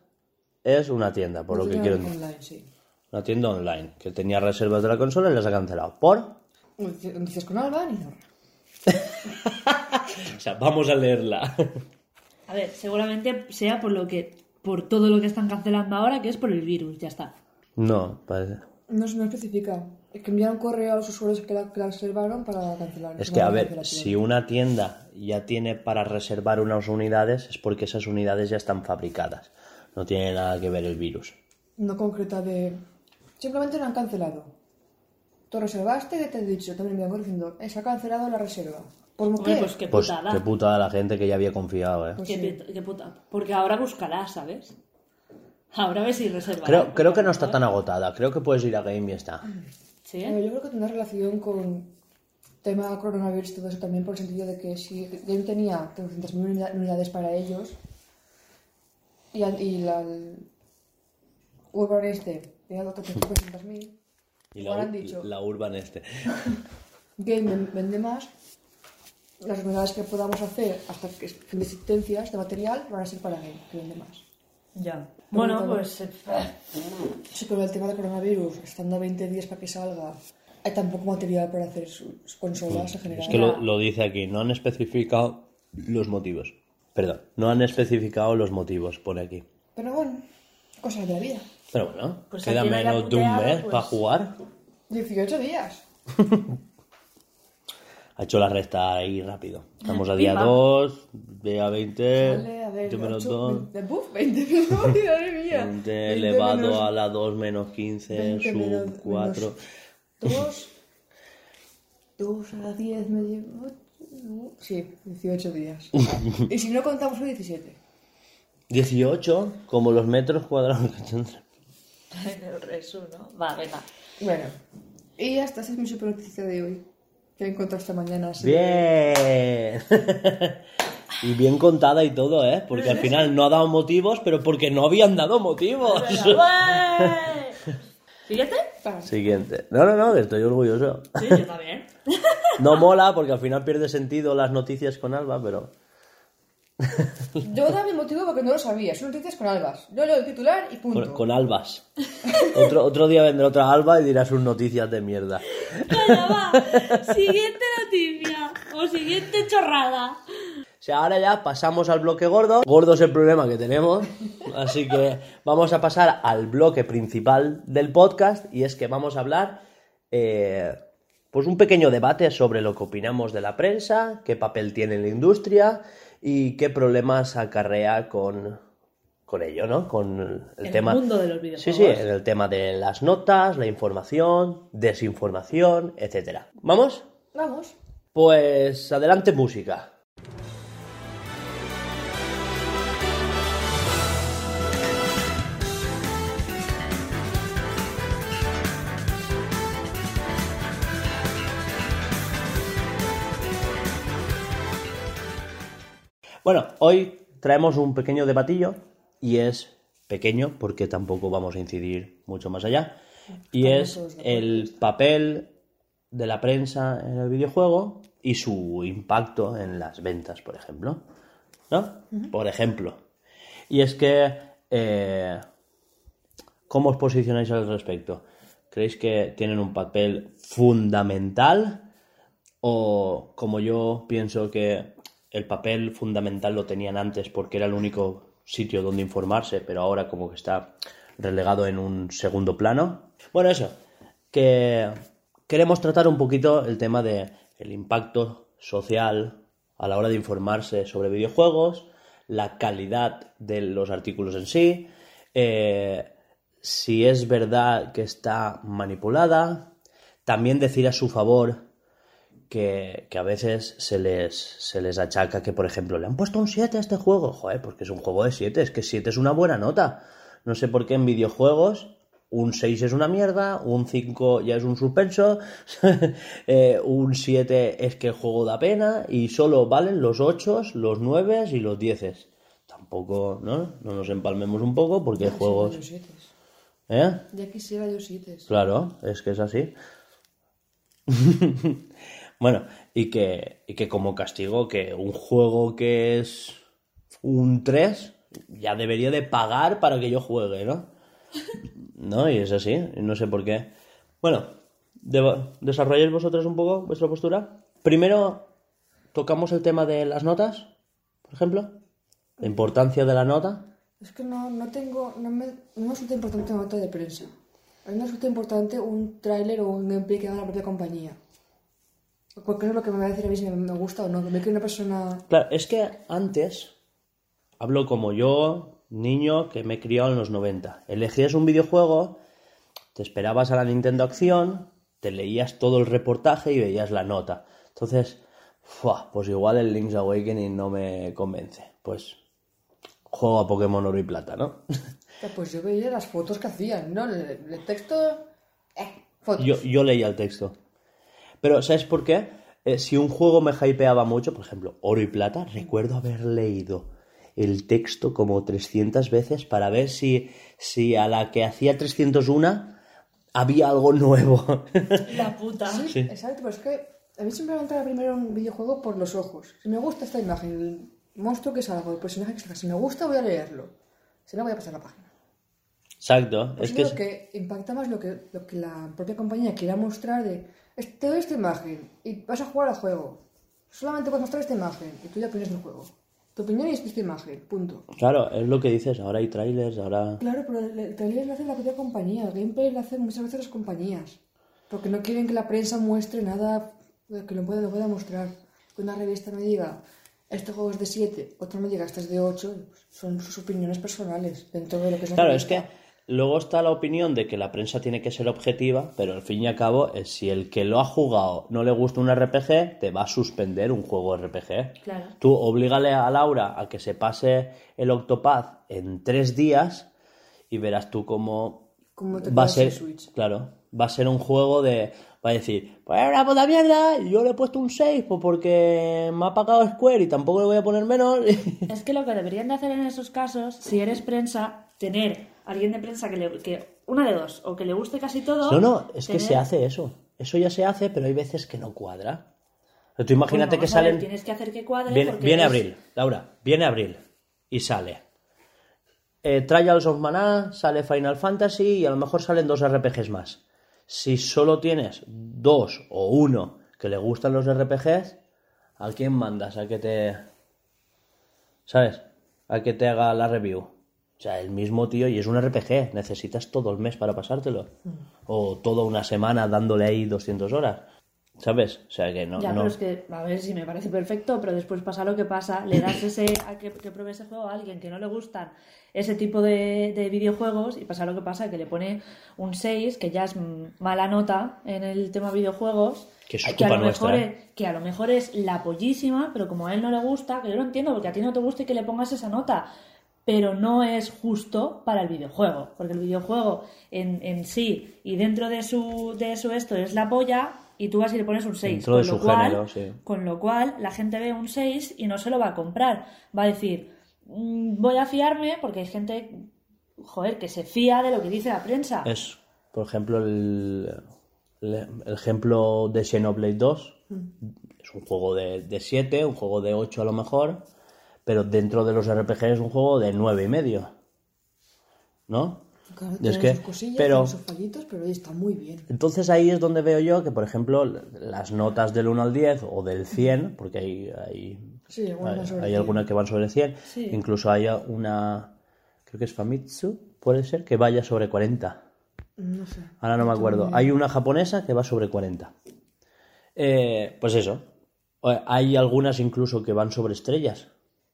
es una tienda, por lo que quiero decir. Online, sí. Una tienda online que tenía reservas de la consola y las ha cancelado. ¿Por? Noticias con Alba ni Zorra. O sea, vamos a leerla. A ver, seguramente sea por lo que. por todo lo que están cancelando ahora, que es por el virus, ya está. No, parece. No, no especifica. Es que enviaron correo a los usuarios que la, que la reservaron para cancelar. Es No que, a ver, si una tienda ya tiene para reservar unas unidades, es porque esas unidades ya están fabricadas. No tiene nada que ver el virus. No concreta de... Simplemente lo han cancelado. Tú reservaste y te he dicho, también me enviaron diciendo, eh, se ha cancelado la reserva. ¿Por Hombre, qué? pues qué Pues putada. qué putada la gente que ya había confiado, ¿eh? Pues Qué, sí. pit- qué puta. Porque ahora buscará, ¿sabes? Ahora ves si reserva. Creo, creo que no está tan agotada. Creo que puedes ir a Game y está. ¿Sí? Yo creo que tendrá relación con tema coronavirus y todo eso también, por el sentido de que si Game tenía 300.000 unida- unidades para ellos y, al- y la, el Urban este tenía 300.000, Y la, han dicho. la Urban este. Game ven- vende más, las unidades que podamos hacer hasta que fin de existencias de material van a ser para Game, que vende más. Ya. Bueno, todo. pues. Sí, pero el tema del coronavirus, estando a 20 días para que salga, hay tan poco material para hacer sus consolas en general. Es que lo, lo dice aquí. No han especificado los motivos. Perdón. No han especificado los motivos, pone aquí. Pero bueno, cosas de la vida. Pero bueno, Pues queda menos de un mes pues- para jugar. 18 días. Ha hecho la resta ahí rápido. Estamos a día pam. 2, día 20, Vale, a ver, 20 menos 8, 2, 20, buf, 20 menos, madre mía. 20 elevado a la 2 menos 15, sub 4. 2, 2 a la 10 me llevo... Sí, 18 días. y si no contamos hoy, 17. 18, como los metros cuadrados que tendrá. En el resu, ¿no? Va, venga. Bueno, y ya está, esa es mi super noticia de hoy. Que he encontrado esta mañana. así Bien. y bien contada y todo, ¿eh? Porque al final no ha dado motivos, pero porque no habían dado motivos. ¿Siguiente? Siguiente. No, no, no, que estoy orgulloso. Sí, yo también. No mola porque al final pierde sentido las noticias con Alba, pero... Yo daba mi motivo porque no lo sabía. Son noticias con albas. Yo leo el titular y punto. Con, con albas. Otro, otro día vendrá otra alba y dirá sus noticias de mierda. Calla, va. Siguiente noticia. O siguiente chorrada. O sea, ahora ya pasamos al bloque gordo. Gordo es el problema que tenemos. Así que vamos a pasar al bloque principal del podcast y es que vamos a hablar, eh, pues un pequeño debate sobre lo que opinamos de la prensa, qué papel tiene en la industria y qué problemas acarrea con, con ello, ¿no? Con el, El tema... mundo de los Sí, videojuegos. sí, en el tema de las notas, la información, desinformación, etcétera. ¿Vamos? Vamos. Pues adelante música. Bueno, hoy traemos un pequeño debatillo y es pequeño porque tampoco vamos a incidir mucho más allá. Y es el papel de la prensa en el videojuego y su impacto en las ventas, por ejemplo. ¿No? Por ejemplo. Y es que, eh, ¿cómo os posicionáis al respecto? ¿Creéis que tienen un papel fundamental? O como yo pienso que el papel fundamental lo tenían antes porque era el único sitio donde informarse, pero ahora como que está relegado en un segundo plano. Bueno, eso, que queremos tratar un poquito el tema de el impacto social a la hora de informarse sobre videojuegos, la calidad de los artículos en sí, eh, si es verdad que está manipulada, también decir a su favor que, que a veces se les, se les achaca que, por ejemplo, le han puesto un 7 a este juego. Joder, porque es un juego de 7, es que 7 es una buena nota. No sé por qué en videojuegos un 6 es una mierda, un 5 ya es un suspenso, eh, un 7 es que el juego da pena y solo valen los 8, los 9 y los 10. Tampoco, ¿no? No nos empalmemos un poco porque hay juegos... ¿Eh? Ya quisiera yo siete. Claro, es que es así. bueno, y que, y que como castigo que un juego que es un 3 ya debería de pagar para que yo juegue, ¿no? No, y es así, no sé por qué. Bueno, de- ¿desarrolláis vosotros un poco vuestra postura? Primero, tocamos el tema de las notas, por ejemplo. La importancia de la nota. Es que no, no tengo, no me, no resulta importante una nota de prensa. A mí me resulta importante un tráiler o un gameplay que haga la propia compañía. No es lo que me va a decir a mí si me, gusta o no. Me que una persona... Claro, es que antes, hablo como yo, niño que me he criado en los 90. Elegías un videojuego, te esperabas a la Nintendo Acción, te leías todo el reportaje y veías la nota. Entonces, ¡fua! pues igual el Link's Awakening no me convence. Pues juego a Pokémon Oro y Plata, ¿no? Pues yo veía las fotos que hacían, ¿no? El, el texto... Eh, fotos. Yo, yo leía el texto. Pero, ¿sabes por qué? Eh, si un juego me hypeaba mucho, por ejemplo, Oro y Plata, recuerdo haber leído el texto como 300 veces para ver si, si a la que hacía 301 había algo nuevo. La puta. Sí, Sí. exacto, pero es que a mí siempre me entra primero un videojuego por los ojos. Si me gusta esta imagen, el monstruo que salga, el personaje que salga, si me gusta voy a leerlo. Si no voy a pasar la página. Exacto. Pues Es que lo es- que impacta más lo que, lo que la propia compañía quiera mostrar de "Es- te doy esta imagen y vas a jugar al juego. Solamente puedes mostrar esta imagen y tú ya opinas del juego. Tu opinión es esta imagen, punto. Claro, es lo que dices. Ahora hay trailers, ahora... Claro, pero el, trailer lo hace la propia compañía, el gameplay lo hacen muchas veces las compañías. Porque no quieren que la prensa muestre nada que lo pueda, lo pueda mostrar. Que una revista me diga, este juego es de 7, otro me diga, este es de 8, son sus opiniones personales dentro de lo que es la Claro, es revista. que luego está la opinión de que la prensa tiene que ser objetiva, pero al fin y al cabo, es si el que lo ha jugado no le gusta un RPG, te va a suspender un juego RPG. Claro. Tú oblígale a Laura a que se pase el Octopath en tres días y verás tú cómo Cómo te va a ser, Switch. claro, va a ser un juego de, va a decir, pues es una puta mierda, y yo le he puesto un 6 pues porque me ha pagado Square y tampoco le voy a poner menos. Es que lo que deberían de hacer en esos casos, si eres prensa, tener alguien de prensa que le... Que, una de dos, o que le guste casi todo... No, no, es que se hace eso. Eso ya se hace, pero hay veces que no cuadra. Pero tú imagínate Bueno, que ver, salen. Tienes que hacer que cuadre Viene, porque viene es- abril, Laura, viene abril y sale. Eh, Trials of Mana, sale Final Fantasy y a lo mejor salen dos RPGs más. Si solo tienes dos o uno que le gustan los RPGs, ¿a quién mandas a que te. ¿Sabes? A que te haga la review. O sea, el mismo tío y es un RPG. Necesitas todo el mes para pasártelo. O toda una semana dándole ahí 200 horas. ¿Sabes? O sea que no. Ya, no- pero es que, a ver, si me parece perfecto, pero después pasa lo que pasa, le das ese, a que, que pruebe ese juego a alguien que no le gustan ese tipo de, de videojuegos y pasa lo que pasa, que le pone un 6, que ya es mm, mala nota en el tema videojuegos, Que es a culpa lo nuestra, mejor ¿eh? es, que a lo mejor es la pollísima, pero como a él no le gusta, que yo lo entiendo, porque a ti no te gusta y que le pongas esa nota, pero no es justo para el videojuego, porque el videojuego en, en sí y dentro de su, de su esto es la polla y tú vas y le pones un 6. Dentro de con lo su cual, género, sí. Con lo cual la gente ve un 6 y no se lo va a comprar. Va a decir, "Mm, voy a fiarme porque hay gente, joder, que se fía de lo que dice la prensa. Es, por ejemplo, el, ejemplo de Xenoblade 2. Es un juego de 7, un juego de 8 a lo mejor, pero dentro de los RPG es un juego de 9 y medio. ¿No? Claro, es que- sus cosillas, pero- sus fallitos, pero está muy bien. Entonces ahí es donde veo yo que, por ejemplo, las notas del 1 al 10 o del 100, porque hay, hay, Sí, algunas hay, hay 100. algunas que van sobre 100, Sí. incluso hay una, creo que es Famitsu, puede ser, que vaya sobre 40. No sé. Ahora no me acuerdo. Hay una japonesa que va sobre 40. Eh, pues eso. Hay algunas incluso que van sobre estrellas.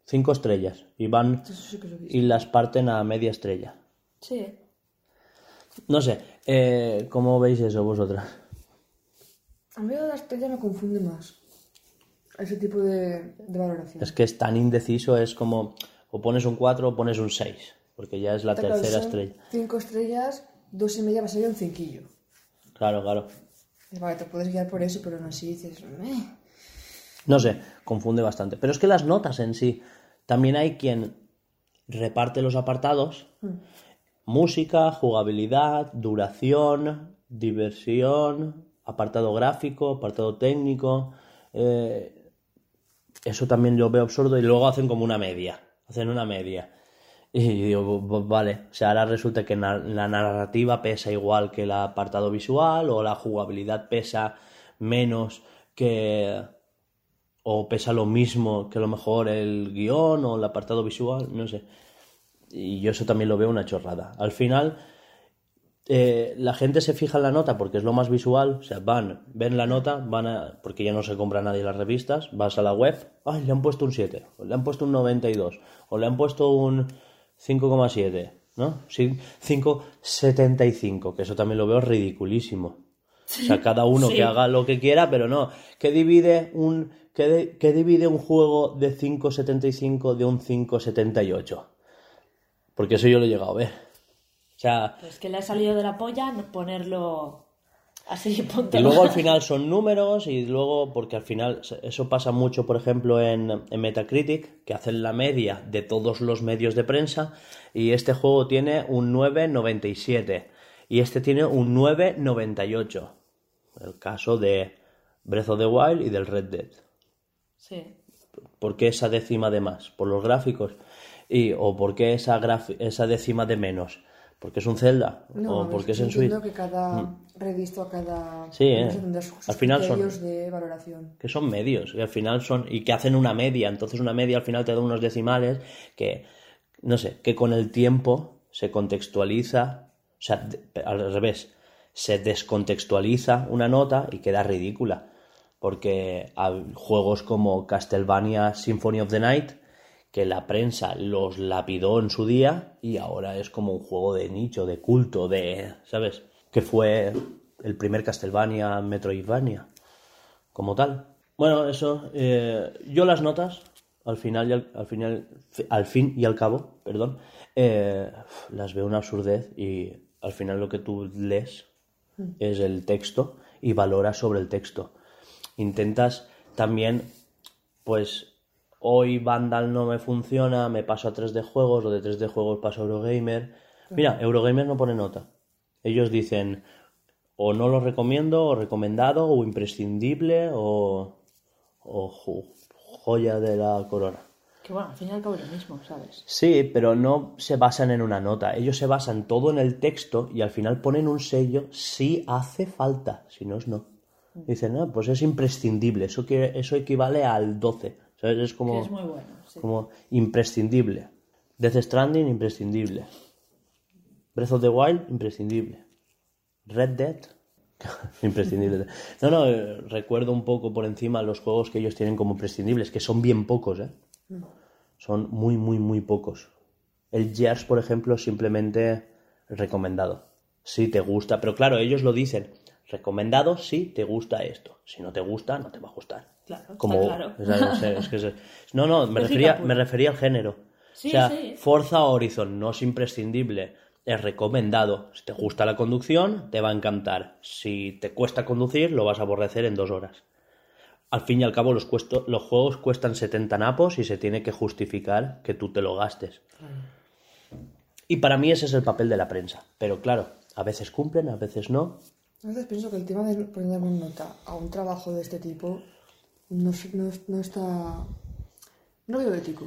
Cinco estrellas. Y van sí y las parten a media estrella. Sí. No sé. eh, ¿Cómo veis eso vosotras? A mí la estrella me confunde más. Ese tipo de, de valoración. Es que es tan indeciso. Es como o pones un 4 o pones un 6. Porque ya es la Claro, tercera son estrella. Cinco estrellas dos y media va a ser un cinquillo. Claro, claro. Vale, te puedes guiar por eso, pero aún así dices, "Meh". No sé, confunde bastante. Pero es que las notas en sí, también hay quien reparte los apartados. Música, jugabilidad, duración, diversión, apartado gráfico, apartado técnico. eh, eso también yo veo absurdo y luego hacen como una media. Hacen una media. Y digo, "V- vale, o sea, ahora resulta que na- la narrativa pesa igual que el apartado visual o la jugabilidad pesa menos que o pesa lo mismo que a lo mejor el guion o el apartado visual, no sé. Y yo eso también lo veo una chorrada. Al final, eh, la gente se fija en la nota porque es lo más visual, o sea, van, ven la nota, van a, porque ya no se compra nadie las revistas, vas a la web, ay, le han puesto un 7, o le han puesto un 92, o le han puesto un 5,7, ¿no? Sí, 5,75, que eso también lo veo ridiculísimo. O sea, cada uno Sí. que haga lo que quiera, pero no. ¿Qué divide un, qué de- qué divide un juego de 5,75 de un 5,78? Porque eso yo lo he llegado a ver. O sea, Pues que le ha salido de la polla ponerlo así, punto. y luego al final son números y luego, porque al final eso pasa mucho, por ejemplo, en, en Metacritic, que hacen la media de todos los medios de prensa y este juego tiene un 9,97 y este tiene un 9,98. El caso de Breath of the Wild y del Red Dead. Sí. ¿Por qué esa décima de más? ¿Por los gráficos? Y, ¿O por qué esa, esa décima de menos? ¿Porque es un Zelda? No, ¿O porque es en Switch? que cada revista, cada... Sí, ¿eh? sus Al final son- de valoración. que son medios y al final son y que hacen una media entonces una media al final te da unos decimales que no sé que con el tiempo se contextualiza o sea al revés se descontextualiza una nota y queda ridícula porque hay juegos como Castlevania Symphony of the Night que la prensa los lapidó en su día y ahora es como un juego de nicho, de culto, de, ¿sabes? Que fue el primer Castlevania Metroidvania como tal. Bueno, eso. eh, yo las notas, al final y al, al final, al fin y al cabo, perdón, eh, las veo una absurdez y al final lo que tú lees es el texto y valoras sobre el texto. Intentas también, pues, hoy Vandal no me funciona, me paso a 3D juegos o de 3D juegos paso a Eurogamer. Mira, Eurogamer no pone nota. Ellos dicen o no lo recomiendo, o recomendado, o imprescindible, o, o jo- joya de la corona. Que bueno, al fin y al cabo es lo mismo, ¿sabes? Sí, pero no se basan en una nota. Ellos se basan todo en el texto y al final ponen un sello si hace falta, si no es no. Dicen, no, pues es imprescindible, eso, que, eso equivale al 12. ¿Sabes? Es como, Que es muy bueno, sí. como imprescindible. Death Stranding, imprescindible. Breath of the Wild, imprescindible. Red Dead, imprescindible. No, no, eh, recuerdo un poco por encima los juegos que ellos tienen como imprescindibles, que son bien pocos, ¿eh? Son muy, muy, muy pocos. El Gears, por ejemplo, simplemente recomendado. Si te gusta, pero claro, ellos lo dicen. Recomendado si te gusta esto. Si no te gusta, no te va a gustar. Claro, está Como, claro. es- es es- no, no, me refería, pura. me refería al género. Sí, o sea, sí. Forza Horizon no es imprescindible, es recomendado. Si te gusta la conducción, te va a encantar. Si te cuesta conducir, lo vas a aborrecer en dos horas. Al fin y al cabo, los, cuesto- los juegos cuestan 70 napos y se tiene que justificar que tú te lo gastes. Y para mí ese es el papel de la prensa. Pero claro, a veces cumplen, a veces no. A veces pienso que el tema de poner una nota a un trabajo de este tipo no, no, no está... No veo ético.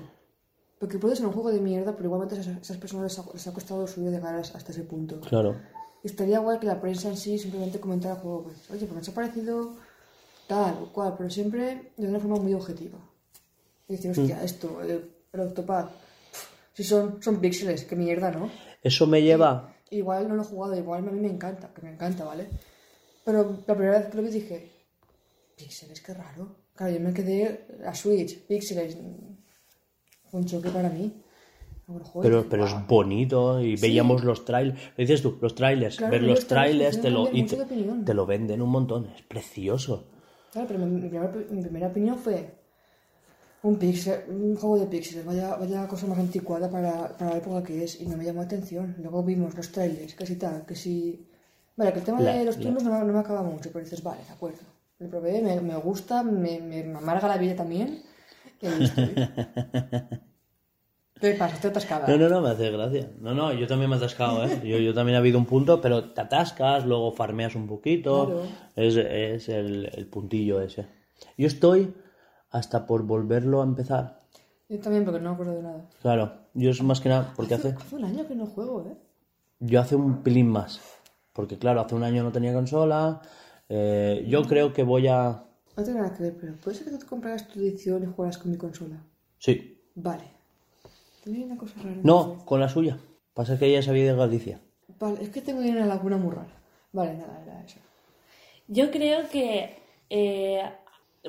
Porque puede ser un juego de mierda, pero igualmente a esas, esas personas les ha, les ha costado lo suyo llegar hasta ese punto. Claro. Estaría guay que la prensa en sí simplemente comentara el juego. Pues, Oye, pues nos ha parecido tal o cual, pero siempre de una forma muy objetiva. Y decir, hostia, esto, el, el Octopad, si son, son píxeles, qué mierda, ¿no? Eso me lleva... Igual no lo he jugado, igual a mí me encanta, que me encanta, ¿vale? Pero la primera vez que lo vi dije, píxeles, qué raro. Claro, yo me quedé a Switch, píxeles, un choque para mí. Pero, pero es bonito y veíamos los trailers. Lo dices tú, los trailers. Claro, ver los trailers te lo, y te, lo venden un montón. Es precioso. Claro, pero mi, mi primera, mi primera opinión fue Un pixel, un juego de píxeles, vaya, vaya cosa más anticuada para, para la época que es, y no me llamó la atención. Luego vimos los trailers, que si tal, que si... Vale, que el tema La- de los turnos no, no me acaba mucho, pero dices, vale, de acuerdo. Lo probé, me, me gusta, me, me, me amarga la vida también, y ahí estoy. ¿Qué pasa? Estoy atascada. No, no, no, me hace gracia. No, no, yo también me he atascado, ¿eh? Yo, yo también he habido un punto, pero te atascas, luego farmeas un poquito. Claro. Es, es el, el puntillo ese. Yo estoy hasta por volverlo a empezar. Yo también, porque no me acuerdo de nada. Claro, yo es más que nada porque hace... Hace un año que no juego, ¿eh? Yo hace un pelín más. Porque claro, hace un año no tenía consola. eh, yo creo que voy a... No tiene nada que ver, pero ¿puede ser que tú te compraras tu edición y jugaras con mi consola? Sí. Vale. Tenía una cosa rara. No, con la suya. Pasa que ella sabía de Galicia. Vale, es que tengo una laguna muy rara. Vale, nada, era eso. Yo creo que. eh,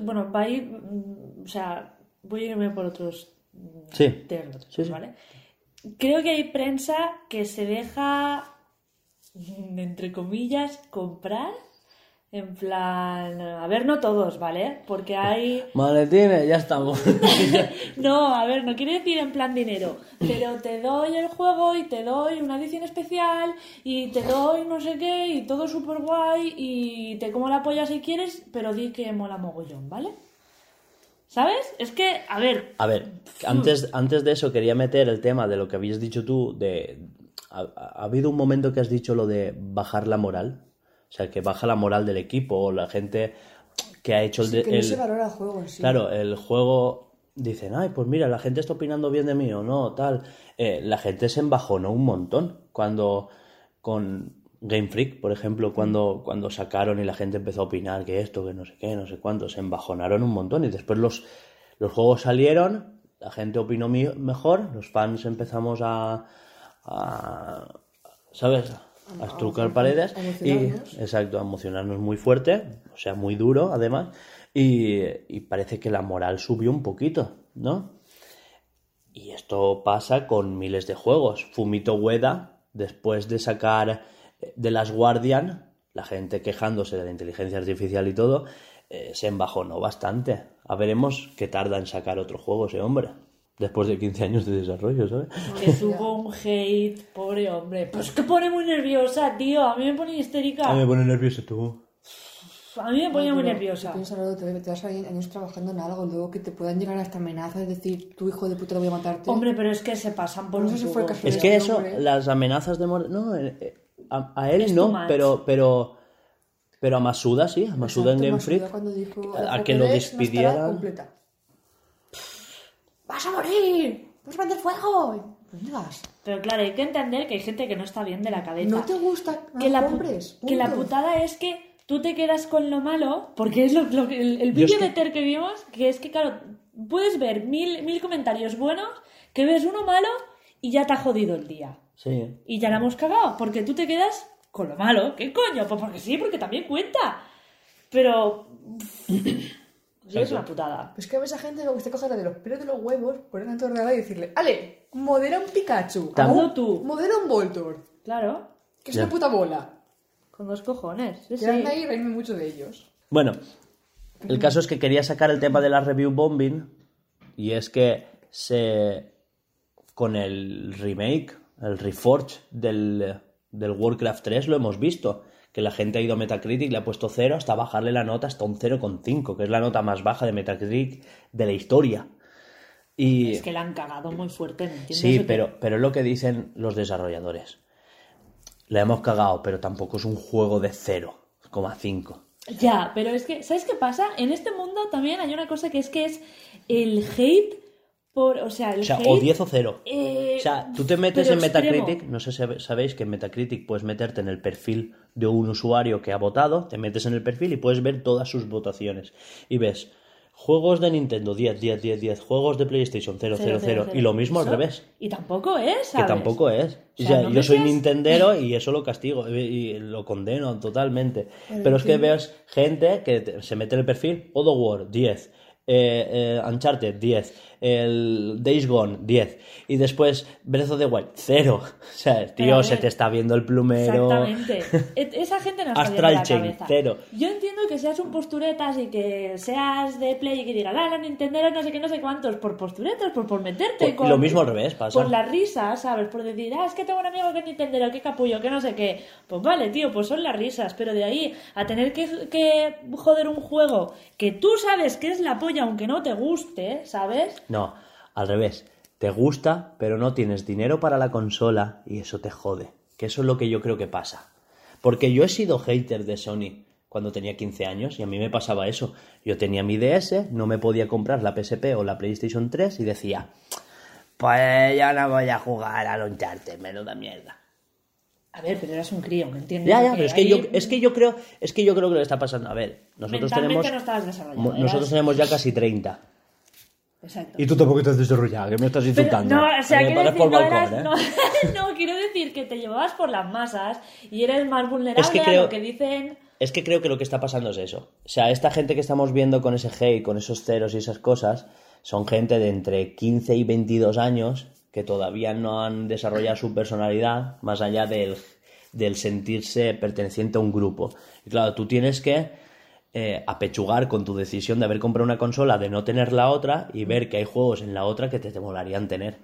bueno, va a ir. mm, O sea, voy a irme por otros. mm, Sí. terrenos, Sí, sí. ¿vale? Creo que hay prensa que se deja. mm, Entre comillas, comprar. En plan. A ver, no todos, ¿vale? Porque hay. Maletines, ya estamos. No, a ver, no quiere decir en plan dinero, pero te doy el juego y te doy una edición especial y te doy no sé qué y todo súper guay y te como la polla si quieres, pero di que mola mogollón, ¿vale? ¿Sabes? Es que, a ver, A ver, antes, antes de eso quería meter el tema de lo que habías dicho tú, de... Ha, ha habido un momento que has dicho lo de bajar la moral, o sea, que baja la moral del equipo o la gente que ha hecho el... Sí, que no el- se valora el juego en sí. Claro, el juego dicen, ay, pues mira, la gente está opinando bien de mí o no, tal. Eh, la gente se embajonó un montón cuando con Game Freak, por ejemplo, cuando, cuando sacaron y la gente empezó a opinar que esto, que no sé qué, no sé cuánto, se embajonaron un montón y después los, los juegos salieron, la gente opinó mejor, los fans empezamos a, a ¿sabes? A estrucar paredes a y, exacto, a emocionarnos muy fuerte, o sea, muy duro además, y, y parece que la moral subió un poquito, ¿no? Y esto pasa con miles de juegos. Fumito Ueda, después de sacar eh, The Last Guardian, la gente quejándose de la inteligencia artificial y todo, eh, se embajonó bastante. A veremos qué tarda en sacar otro juego ese hombre. Después de 15 años de desarrollo, ¿sabes? que tuvo un hate, pobre hombre. Pues que pone muy nerviosa, tío. A mí me pone histérica. A mí me pone nervioso tú. A mí me ponía muy Pero nerviosa. Piénsalo, te, te vas a ir años trabajando en algo, luego que te puedan llegar hasta amenazas, es decir, tu hijo de puta lo voy a matarte. Hombre, pero es que se pasan por No un sé si fue casualidad. Es que eso, hombre. las amenazas de muerte... No, eh, eh, a, a él Es no, pero, pero, pero a Masuda sí, a Masuda en Exacto, Game Masuda Freak. cuando dijo, a "El que lo no despidieran. Completa". ¡Vas a morir! ¡Vas a prender fuego! ¿Dónde vas? Pero claro, hay que entender que hay gente que no está bien de la cabeza. ¿No te gusta? No que, la, que la putada es que tú te quedas con lo malo, porque es lo, el, vídeo que- de Ter que vimos, que es que, claro, puedes ver mil, mil comentarios buenos, que ves uno malo y ya te ha jodido el día. Sí. Y ya la hemos cagado, porque tú te quedas con lo malo. ¿Qué coño? Pues porque sí, porque también cuenta. Pero... Yo es una putada. Pues que a esa gente lo que se coge de los pelos de los huevos, poner en tu ordenador y decirle, Ale, modera un Pikachu. Tam- o Hazlo tú. Modera un Voltor. Claro, Que es Ya. una puta bola. con dos cojones. Sí, sí. Quedarme ahí y reírme mucho de ellos. Bueno, el caso es que quería sacar el tema de la review bombing y es que se con el remake, el reforge del, del Warcraft 3 lo hemos visto, que la gente ha ido a Metacritic, le ha puesto 0 hasta bajarle la nota hasta un 0,5, que es la nota más baja de Metacritic de la historia. Y Es que la han cagado muy fuerte, ¿me entiendes? sí, pero, pero es lo que dicen los desarrolladores. La hemos cagado, pero tampoco es un juego de 0,5. Ya, pero es que, ¿sabes qué pasa? En este mundo también hay una cosa que es que es el hate por, o sea, el O sea, hate... o 10 o 0. eh, O sea, tú te metes en extremo. Metacritic, no sé si sabéis que en Metacritic puedes meterte en el perfil de un usuario que ha votado, te metes en el perfil y puedes ver todas sus votaciones. Y ves, juegos de Nintendo 10, 10, 10, 10, juegos de PlayStation 0, 0, 0, y lo mismo al Eso- revés. Y tampoco es, Que ¿sabes? tampoco es. O O sea, sea, no yo soy seas- nintendero y eso lo castigo y, y lo condeno totalmente. Pero es que ves gente que se mete en el perfil, Odd War 10, eh, eh, Uncharted, 10. El Days Gone, 10. Y después Breath of the Wild, 0. O sea, tío, se te está viendo el plumero. Exactamente. E- Esa gente no está Astral la Chain, cabeza. cero. Yo entiendo que seas un posturetas y que seas de Play y que digas, ah, la Nintendo no sé qué, no sé cuántos, por posturetas, por, por meterte. Pues, y lo mismo al revés pasa. Por la risa, ¿sabes? Por decir, ah, es que tengo un amigo que es Nintendero, que capullo, que no sé qué. Pues vale, tío, pues son las risas. Pero de ahí a tener que, que joder un juego que tú sabes que es la polla aunque no te guste, ¿sabes? No, al revés. Te gusta, pero no tienes dinero para la consola y eso te jode. Que eso es lo que yo creo que pasa. Porque yo he sido hater de Sony cuando tenía 15 años y a mí me pasaba eso. Yo tenía mi DS, no me podía comprar la PSP o la PlayStation 3 y decía, pues ya no voy a jugar al Uncharted, menuda mierda. A ver, pero eras un crío, ¿me entiendes? Ya, ya, pero es que, ahí yo, es que yo creo, es que yo creo que lo está pasando. A ver, nosotros tenemos, no nosotros eras- tenemos ya casi 30. Exacto. Y tú tampoco estás desarrollado, que me estás Pero, insultando. no, o sea, quiero decir, no, balcón, eras- ¿eh? no, no, quiero decir que te llevabas por las masas y eres más vulnerable Es que a creo- lo que dicen. Es que creo que lo que está pasando es eso. O sea, esta gente que estamos viendo con ese hate, con esos ceros y esas cosas, son gente de entre 15 y 22 años que todavía no han desarrollado su personalidad más allá del, del sentirse perteneciente a un grupo. Y claro, tú tienes que eh, apechugar con tu decisión de haber comprado una consola, de no tener la otra y ver que hay juegos en la otra que te, te molarían tener.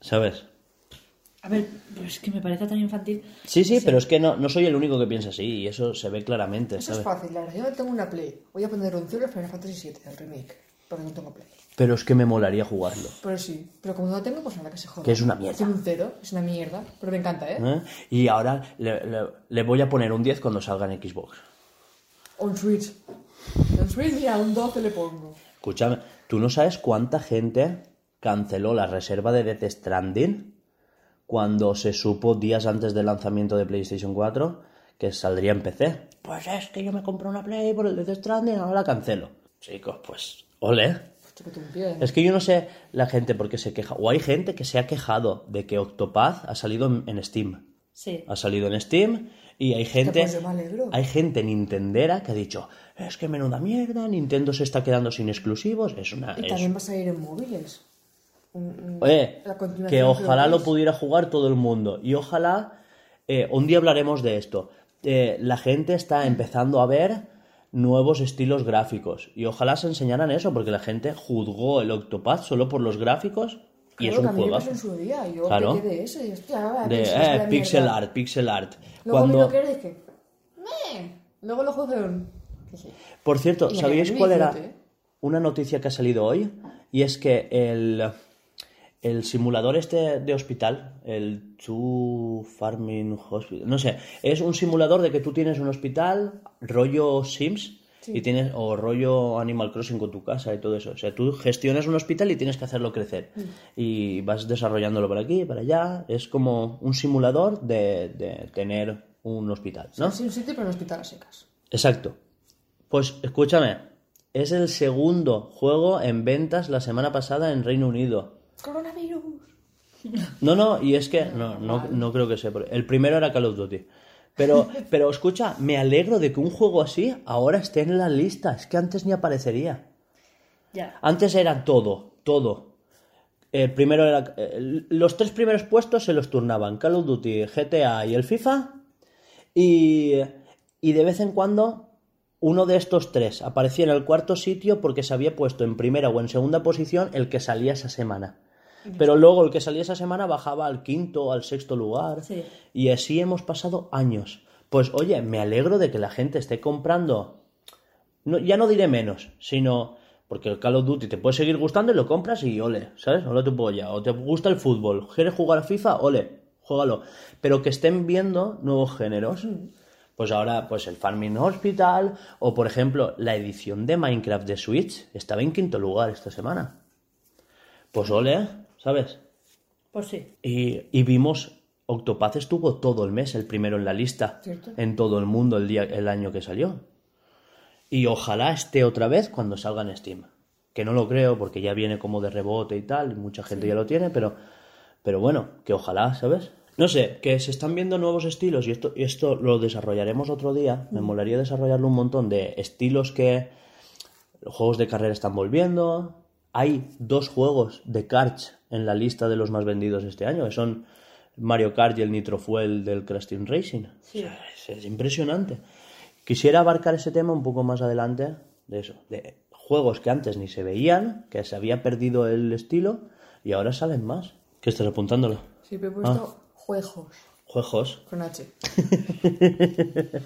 ¿Sabes? A ver, pero es que me parece tan infantil. Sí, sí, pero es que no, no soy el único que piensa así y eso se ve claramente, Eso es ¿sabes? fácil, la verdad. Yo tengo una Play. Voy a poner un cero al Final Fantasy VII, el remake. Porque no tengo Play. Pero es que me molaría jugarlo. Pero sí. Pero como no lo tengo, pues nada, que se joda. Que es una mierda. Tiene un cero, es una mierda. Pero me encanta, ¿eh? ¿eh? Y ahora le, le- le voy a poner un 10 cuando salga en Xbox. O en Switch. En Switch, mira, un 12 le pongo. Escúchame, ¿tú no sabes cuánta gente canceló la reserva de Death Stranding cuando se supo días antes del lanzamiento de PlayStation 4 que saldría en PC? Pues es que yo me compré una Play por el Death Stranding, ahora la cancelo. Chicos, pues, ole. Es que yo no sé la gente por qué se queja. O hay gente que se ha quejado de que Octopath ha salido en Steam. Sí. Ha salido en Steam y hay gente. pues yo. Hay gente nintendera que ha dicho, es que menuda mierda, Nintendo se está quedando sin exclusivos. Es una. Y es- también va a salir en móviles. Oye, que ojalá que lo pudiera jugar todo el mundo. Y ojalá, eh, un día hablaremos de esto. Eh, la gente está empezando a ver nuevos estilos gráficos. Y ojalá se enseñaran eso, porque la gente juzgó el Octopath solo por los gráficos. Y Claro, es un juego. en su día. Yo Claro. de eso y hostia, va, De que es eh, pixel mierda. art, pixel art. Luego Cuando... lo que era dije, "Meh". Luego lo jugué un... ¿Qué sé? Por cierto, Y me ¿sabéis quedé cuál era disfrute. una noticia que ha salido hoy? Y es que el, el simulador este de hospital, el Two Farming Hospital, no sé, es un simulador de que tú tienes un hospital, rollo Sims, y tienes, o rollo Animal Crossing con tu casa y todo eso. O sea, tú gestionas un hospital y tienes que hacerlo crecer. Y vas desarrollándolo por aquí, para allá. Es como un simulador de, de tener un hospital, ¿no? Sí, un sitio, pero en hospital a secas. Exacto. Pues escúchame, es el segundo juego en ventas la semana pasada en Reino Unido. Coronavirus. No, no, y es que no, no, no creo que sea. El primero era Call of Duty. Pero, pero escucha, me alegro de que un juego así ahora esté en la lista. Es que antes ni aparecería. Ya. Antes era todo, todo. El primero era, eh, los tres primeros puestos se los turnaban Call of Duty, GTA y el FIFA. Y, y de vez en cuando uno de estos tres aparecía en el cuarto sitio porque se había puesto en primera o en segunda posición el que salía esa semana. Pero luego el que salía esa semana bajaba al quinto o al sexto lugar. Sí. Y así hemos pasado años. Pues oye, me alegro de que la gente esté comprando no, ya no diré menos, sino porque el Call of Duty te puede seguir gustando y lo compras y ole, ¿sabes? Ole tu polla. O te gusta el fútbol, ¿quieres jugar a FIFA? Ole, juégalo. Pero que estén viendo nuevos géneros. Pues ahora, pues el Farming Hospital, o por ejemplo, la edición de Minecraft de Switch estaba en quinto lugar esta semana. Pues ole, ¿sabes? Pues sí. Y, y vimos, Octopath estuvo todo el mes, el primero en la lista, Cierto. en todo el mundo el, día, el año que salió. Y ojalá esté otra vez cuando salga en Steam. Que no lo creo porque ya viene como de rebote y tal, y mucha gente ya lo tiene, pero, pero bueno, que ojalá, ¿sabes? No sé, que se están viendo nuevos estilos y esto, y esto lo desarrollaremos otro día. Me molaría desarrollarlo un montón de estilos que Los juegos de carrera están volviendo. Hay dos juegos de karts en la lista de los más vendidos este año, que son Mario Kart y el Nitro Fuel del Crash Team Racing. O sea, es, es impresionante. Quisiera abarcar ese tema un poco más adelante, de eso, de juegos que antes ni se veían, que se había perdido el estilo y ahora salen más. ¿Qué estás apuntándolo? Siempre he puesto juegos Juegos. con H.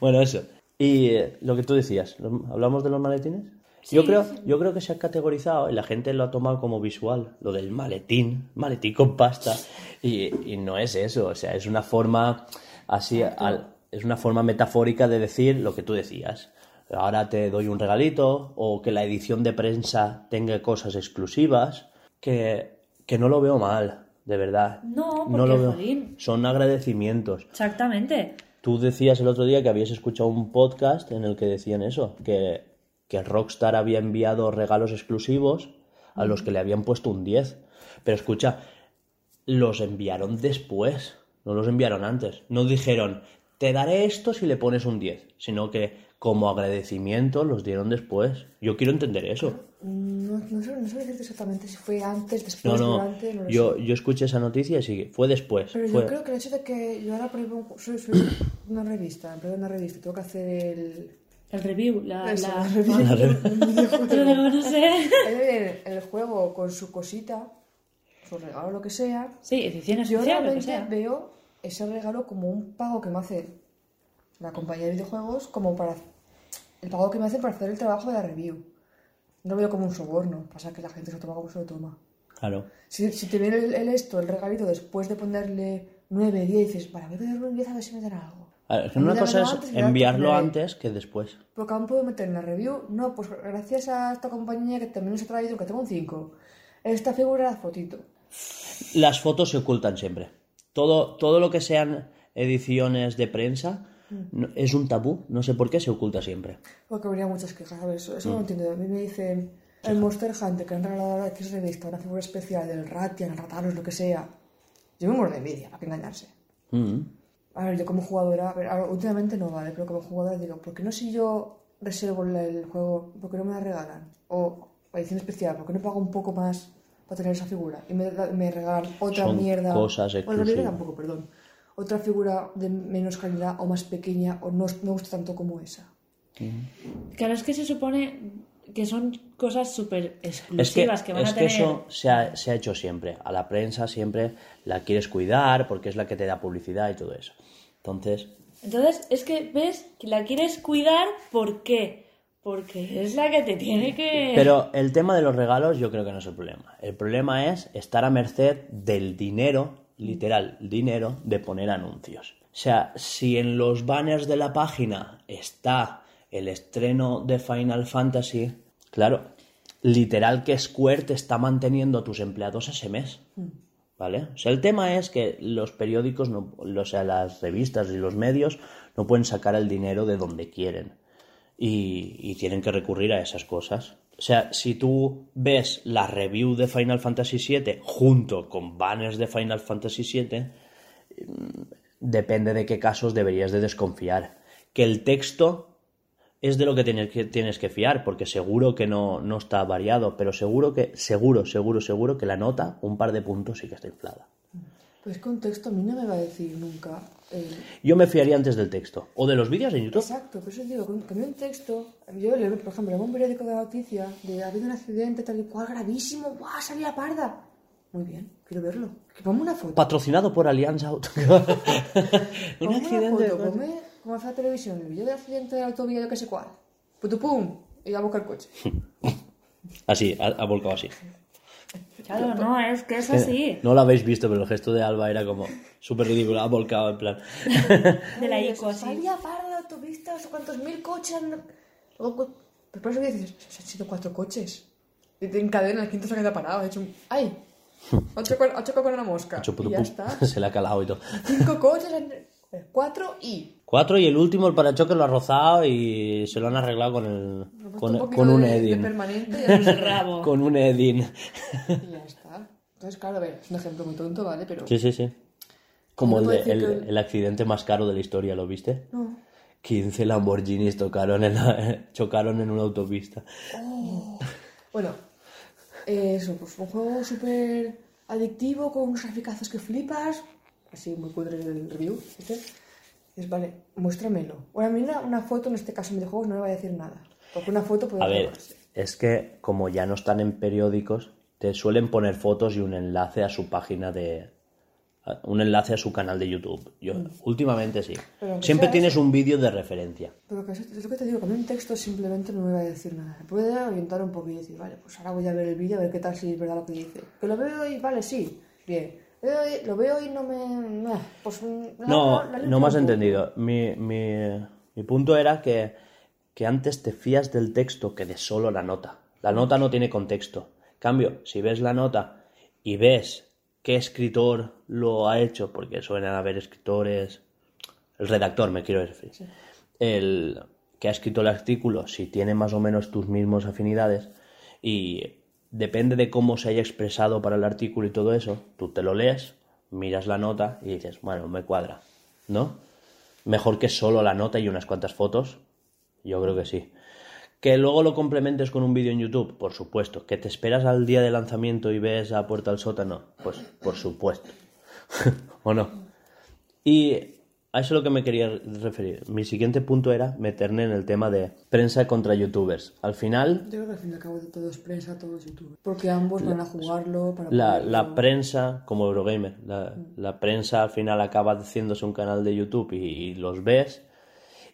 Bueno, eso. Y eh, lo que tú decías, ¿lo- ¿hablamos de los maletines? Yo, creo, yo creo que se ha categorizado y la gente lo ha tomado como visual, lo del maletín, maletín con pasta. Y, y no es eso, o sea, es una forma así, al- es una forma metafórica de decir lo que tú decías. Ahora te doy un regalito o que la edición de prensa tenga cosas exclusivas, que, que no lo veo mal, de verdad. No, no porque, lo veo. jolín. Son agradecimientos. Exactamente. Tú decías el otro día que habías escuchado un podcast en el que decían eso, que, que Rockstar había enviado regalos exclusivos a los que le habían puesto un 10. Pero escucha, los enviaron después, no los enviaron antes. No dijeron, te daré esto si le pones un 10, sino que como agradecimiento los dieron después. Yo quiero entender eso. No, no, sé, no sé decirte exactamente si fue antes, No, después, no, durante, no lo yo, sé. yo escuché esa noticia y sí, fue después. Pero fue- yo creo que el hecho de que yo ahora pruebo un- soy, soy una revista, una revista, tengo que hacer el... El review, la... eso, la... review viene el juego con su cosita, su regalo, lo que sea. Sí, edición Yo especial, lo que realmente sea. veo ese regalo como un pago que me hace la compañía de videojuegos, como para el pago que me hacen para hacer el trabajo de la review. No lo veo como un soborno, pasa que la gente se lo toma como se lo toma. Claro. Si, si te viene el, el esto, el regalito, después de ponerle 9, 10, dices, para, voy a ponerle un 10 a ver si me dan algo. A ver, es que A mí una cosa es antes enviarlo te- antes que después. Porque aún puedo meter en la review. No, pues gracias a esta compañía que también nos ha traído, que tengo un 5. Esta figura, la fotito. Las fotos se ocultan siempre. Todo, todo lo que sean ediciones de prensa no- es un tabú. No sé por qué se oculta siempre. Porque habría muchas quejas, ¿sabes? Eso, eso no Mm. lo entiendo. A mí me dicen, el Monster Hunter, que han regalado ahora X revista, una figura especial del Ratian, el Ratalos, lo que sea. Yo me muero de envidia, para que engañarse. Mm. A ver, yo como jugadora, a ver, ahora, últimamente no vale, pero como jugadora digo, ¿por qué no si yo reservo el juego, por qué no me la regalan? O edición especial, ¿por qué no pago un poco más para tener esa figura? Y me, regalan otra Son mierda. cosas exclusivas. tampoco, perdón. Otra figura de menos calidad o más pequeña o no me gusta tanto como esa. Claro, es que se supone que son cosas súper Es que, exclusivas que, van es a que tener. eso se ha, se ha hecho siempre. A la prensa siempre la quieres cuidar porque es la que te da publicidad y todo eso. Entonces, Entonces, es que ves que la quieres cuidar, ¿por qué? Porque es la que te tiene que. Pero el tema de los regalos yo creo que no es el problema. El problema es estar a merced del dinero, literal, dinero de poner anuncios. O sea, si en los banners de la página está el estreno de Final Fantasy, claro, literal que Square te está manteniendo a tus empleados ese mes. ¿Vale? O sea, el tema es que los periódicos, no, o sea, las revistas y los medios no pueden sacar el dinero de donde quieren y, y tienen que recurrir a esas cosas. O sea, si tú ves la review de Final Fantasy VII junto con banners de Final Fantasy VII, mm, depende de qué casos deberías de desconfiar. Que el texto es de lo que tienes que, tienes que fiar, porque seguro que no, no está variado, pero seguro que, seguro, seguro, seguro que la nota, un par de puntos sí que está inflada. Pues con texto a mí no me va a decir nunca. el- Yo me fiaría antes del texto. O de los vídeos en YouTube. Exacto, por eso digo, con- un texto, yo leo, por ejemplo, leo un periódico de noticias de ha habido un accidente tal y cual gravísimo, ¡guau! Salía parda. Muy bien, quiero verlo. Que ponme una foto. Patrocinado por Allianz Auto. un accidente. una foto, ponme como hace la televisión, el vídeo del accidente de autovía, yo qué sé cuál. Pues putupum, y a buscar el coche. así, ha, ha, volcado así. Claro, no, es que es eh, así. No lo habéis visto, pero el gesto de Alba era como súper ridículo, ha volcado en plan. de la ICO, así. Había para la autopista, cuántos mil coches. Luego, Pero por eso que dices, se han sido cuatro coches. Y te encadena, el quinto se ha quedado parado. Ha hecho un... ¡Ay! Ha chocado, con una mosca. y ya está. Se le ha calado y todo. Cinco coches. Han 4 y. 4 y el último, el parachoques, lo ha rozado y se lo han arreglado con el. Con, un, con Edin. Permanente con un Edin. y ya está. Entonces, claro, es un ejemplo muy tonto, ¿vale? Pero. Sí, sí, sí. Como el, el, accidente más caro de la historia, ¿lo viste? No. 15 Lamborghinis tocaron en la, chocaron en una autopista. Oh. bueno, eh, eso, pues un juego súper adictivo, con unos graficazos que flipas. Así, muy cutre el review. Este. Dices, vale, muéstramelo. Bueno, a mí una, una foto, en este caso en videojuegos, no me va a decir nada. Porque una foto puede A ver, es que como ya no están en periódicos, te suelen poner fotos y un enlace a su página de... Un enlace a su canal de YouTube. Yo, últimamente sí. Mm. Pero aunque Siempre sea tienes un vídeo de referencia. Pero que eso- es lo que te digo, que a mí un texto simplemente no me va a decir nada. Me puede orientar un poco y decir, vale, pues ahora voy a ver el vídeo a ver qué tal si es verdad lo que dice. Que lo veo y vale, sí, bien. Lo veo y no me... nah, pues, No, no me has entendido. Mi, mi- mi punto era que, que antes te fías del texto que de solo la nota. La nota no tiene contexto. Cambio, si ves la nota y ves qué escritor lo ha hecho, porque suelen haber escritores, el redactor me quiero referir, el que ha escrito el artículo, si tiene más o menos tus mismas afinidades y depende de cómo se haya expresado para el artículo y todo eso, tú te lo lees, miras la nota y dices, bueno, me cuadra, ¿no? Mejor que solo la nota y unas cuantas fotos, yo creo que sí. Que luego lo complementes con un vídeo en YouTube, por supuesto. Que te esperas al día de lanzamiento y ves a Puerta al Sótano, pues por supuesto. ¿O no? Y a eso es lo que me quería referir. Mi siguiente punto era meterme en el tema de prensa contra youtubers. Al final, Yo creo que al fin y al cabo de todo es prensa, todo es YouTube. Porque ambos van a jugarlo para la, la prensa, como Eurogamer, la, la prensa al final acaba haciéndose un canal de YouTube y, y los ves.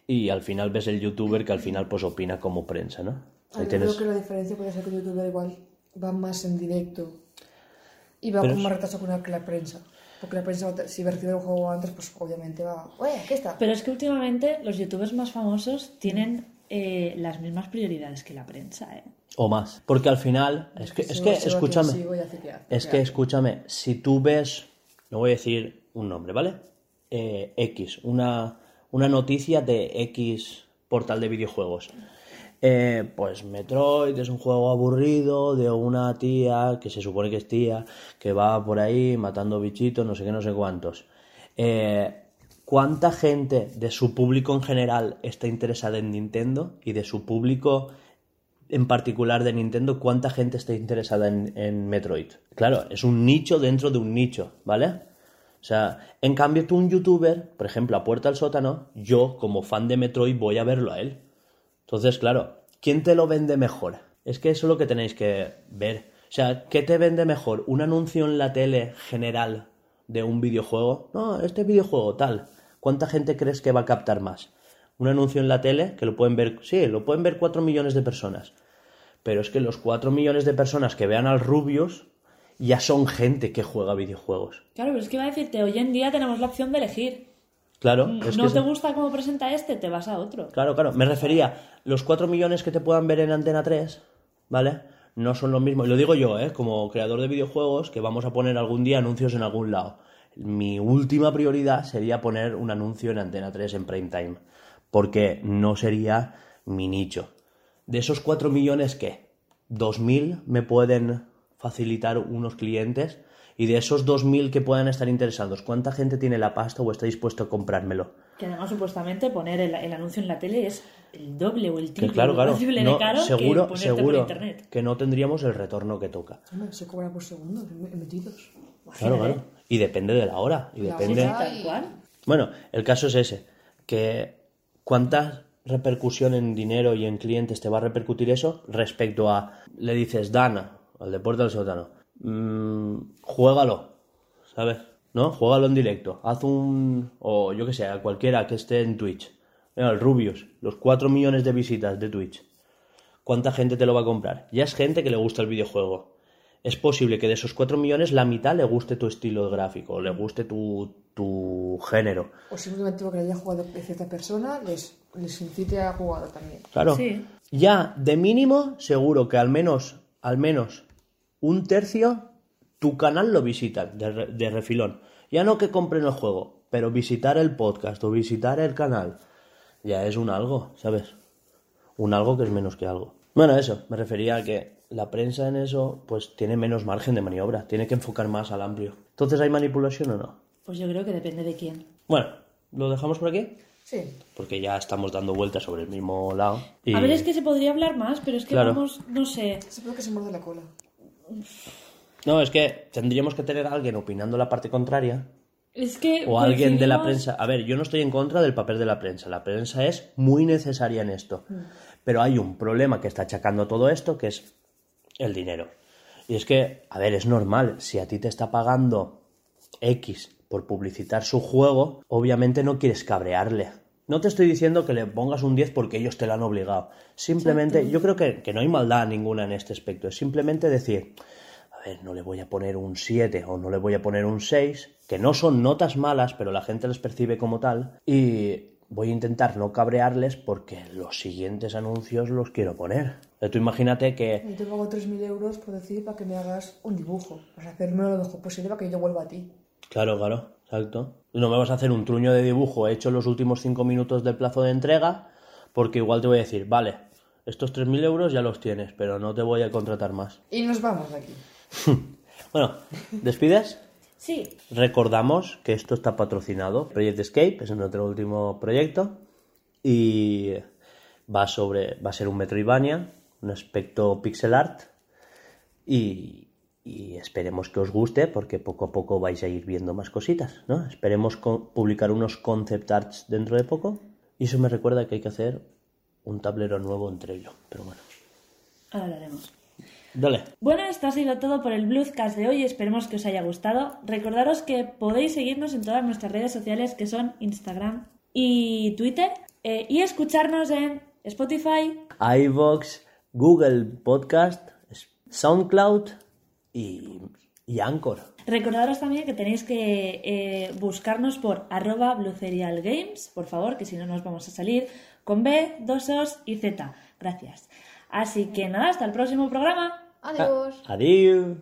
Y al final ves el youtuber que al final pues opina como prensa, ¿no? Ah, Ahí yo tienes- creo que la diferencia puede ser que el youtuber igual va más en directo y va Pero con más retraso que la prensa. Porque la prensa, si recibe el juego antes, pues obviamente va. ¡Oye, aquí está! Pero es que últimamente los youtubers más famosos tienen eh, las mismas prioridades que la prensa, ¿eh? O más. Porque al final, es que, es que escúchame, sigo y hace que hace, es que escúchame, si tú ves, no voy a decir un nombre, ¿vale? Eh, X, una, una noticia de X portal de videojuegos. Eh, pues Metroid es un juego aburrido de una tía que se supone que es tía, que va por ahí matando bichitos, no sé qué, no sé cuántos. Eh, ¿Cuánta gente de su público en general está interesada en Nintendo y de su público en particular de Nintendo, cuánta gente está interesada en, en Metroid. Claro, es un nicho dentro de un nicho, ¿vale? O sea, en cambio tú un youtuber, por ejemplo, a Puerta al Sótano, yo como fan de Metroid voy a verlo a él. Entonces, claro, ¿quién te lo vende mejor? Es que eso es lo que tenéis que ver. O sea, ¿qué te vende mejor? ¿Un anuncio en la tele general de un videojuego? No, este videojuego tal. ¿Cuánta gente crees que va a captar más? Un anuncio en la tele que lo pueden ver, sí, lo pueden ver 4 millones de personas. Pero es que los 4 millones de personas que vean al Rubius ya son gente que juega videojuegos. Claro, pero es que iba a decirte, hoy en día tenemos la opción de elegir. Claro, es no que te gusta cómo presenta este, te vas a otro. Claro, claro. Me refería, los 4 millones que te puedan ver en Antena 3, ¿vale? No son lo mismo. Y lo digo yo, ¿eh? Como creador de videojuegos, que vamos a poner algún día anuncios en algún lado. Mi última prioridad sería poner un anuncio en Antena 3 en prime time. Porque no sería mi nicho. De esos 4 millones, ¿qué? 2.000 me pueden facilitar unos clientes. Y de esos 2.000 que puedan estar interesados, ¿cuánta gente tiene la pasta o está dispuesto a comprármelo? Que además supuestamente poner el, el anuncio en la tele es el doble o el Que triple claro, o claro. posible No, de caro seguro, que seguro por internet. que no tendríamos el retorno que toca. Se cobra por segundo, emitidos. Claro, claro. Y depende de la hora. Y La depende. hora. Cual. Bueno, el caso es ese. Que cuánta repercusión en dinero y en clientes te va a repercutir eso respecto a le dices Dana al deporte del sótano. Mm, juégalo, ¿sabes? ¿No? Juégalo en directo. Haz un. O yo que sé, a cualquiera que esté en Twitch. Mira, el Rubius, los 4 millones de visitas de Twitch. ¿Cuánta gente te lo va a comprar? Ya es gente que le gusta el videojuego. Es posible que de esos 4 millones la mitad le guste tu estilo gráfico, le guste tu, tu género. O simplemente porque haya jugado cierta persona les, les incite a jugar también. Claro. Sí. Ya, de mínimo, seguro que al menos, al menos un tercio tu canal lo visitan de, re- de refilón. Ya no que compren el juego, pero visitar el podcast o visitar el canal ya es un algo, ¿sabes? Un algo que es menos que algo. Bueno, eso, me refería a que la prensa en eso pues tiene menos margen de maniobra, tiene que enfocar más al amplio. Entonces, ¿hay manipulación o no? Pues yo creo que depende de quién. Bueno, ¿lo dejamos por aquí? Sí. porque ya estamos dando vueltas sobre el mismo lado. Y... A ver, es que se podría hablar más, pero es que Claro. vamos, no sé. Seguro que se muerde la cola. No, es que tendríamos que tener a alguien opinando la parte contraria Es que. o alguien de la prensa. A ver, yo no estoy en contra del papel de la prensa. La prensa es muy necesaria en esto. Pero hay un problema que está achacando todo esto, que es el dinero. Y es que, a ver, es normal. Si a ti te está pagando X por publicitar su juego, obviamente no quieres cabrearle. No te estoy diciendo que le pongas un 10 porque ellos te lo han obligado. Simplemente, yo creo que, que no hay maldad ninguna en este aspecto. Es simplemente decir, a ver, no le voy a poner un 7 o no le voy a poner un 6, que no son notas malas, pero la gente las percibe como tal, y voy a intentar no cabrearles porque los siguientes anuncios los quiero poner. Tú imagínate que... Y te pago 3.000 euros por decir para que me hagas un dibujo. Vas a hacerme lo mejor posible para que yo vuelva a ti. Claro, claro, exacto. No me vas a hacer un truño de dibujo hecho los últimos 5 minutos del plazo de entrega, porque igual te voy a decir, vale, estos 3.000 euros ya los tienes, pero no te voy a contratar más. Y nos vamos de aquí. Bueno, ¿despides? Sí, Recordamos que esto está patrocinado. Project Escape es nuestro último proyecto y va sobre va a ser un Metroidvania, un aspecto pixel art y, y esperemos que os guste porque poco a poco vais a ir viendo más cositas, ¿no? Esperemos publicar unos concept arts dentro de poco y eso me recuerda que hay que hacer un tablero nuevo entre ello, pero bueno. ahora lo haremos. Dale. Bueno, esto ha sido todo por el Bluescast de hoy. Esperemos que os haya gustado. Recordaros que podéis seguirnos en todas nuestras redes sociales que son Instagram y Twitter eh, y escucharnos en Spotify, iVoox, Google Podcast, SoundCloud y, y Anchor. Recordaros también que tenéis que eh, buscarnos por arroba Games, por favor, que si no nos vamos a salir con B, dos Os y Z. Gracias. Así que nada, hasta el próximo programa. Adiós. Adiós.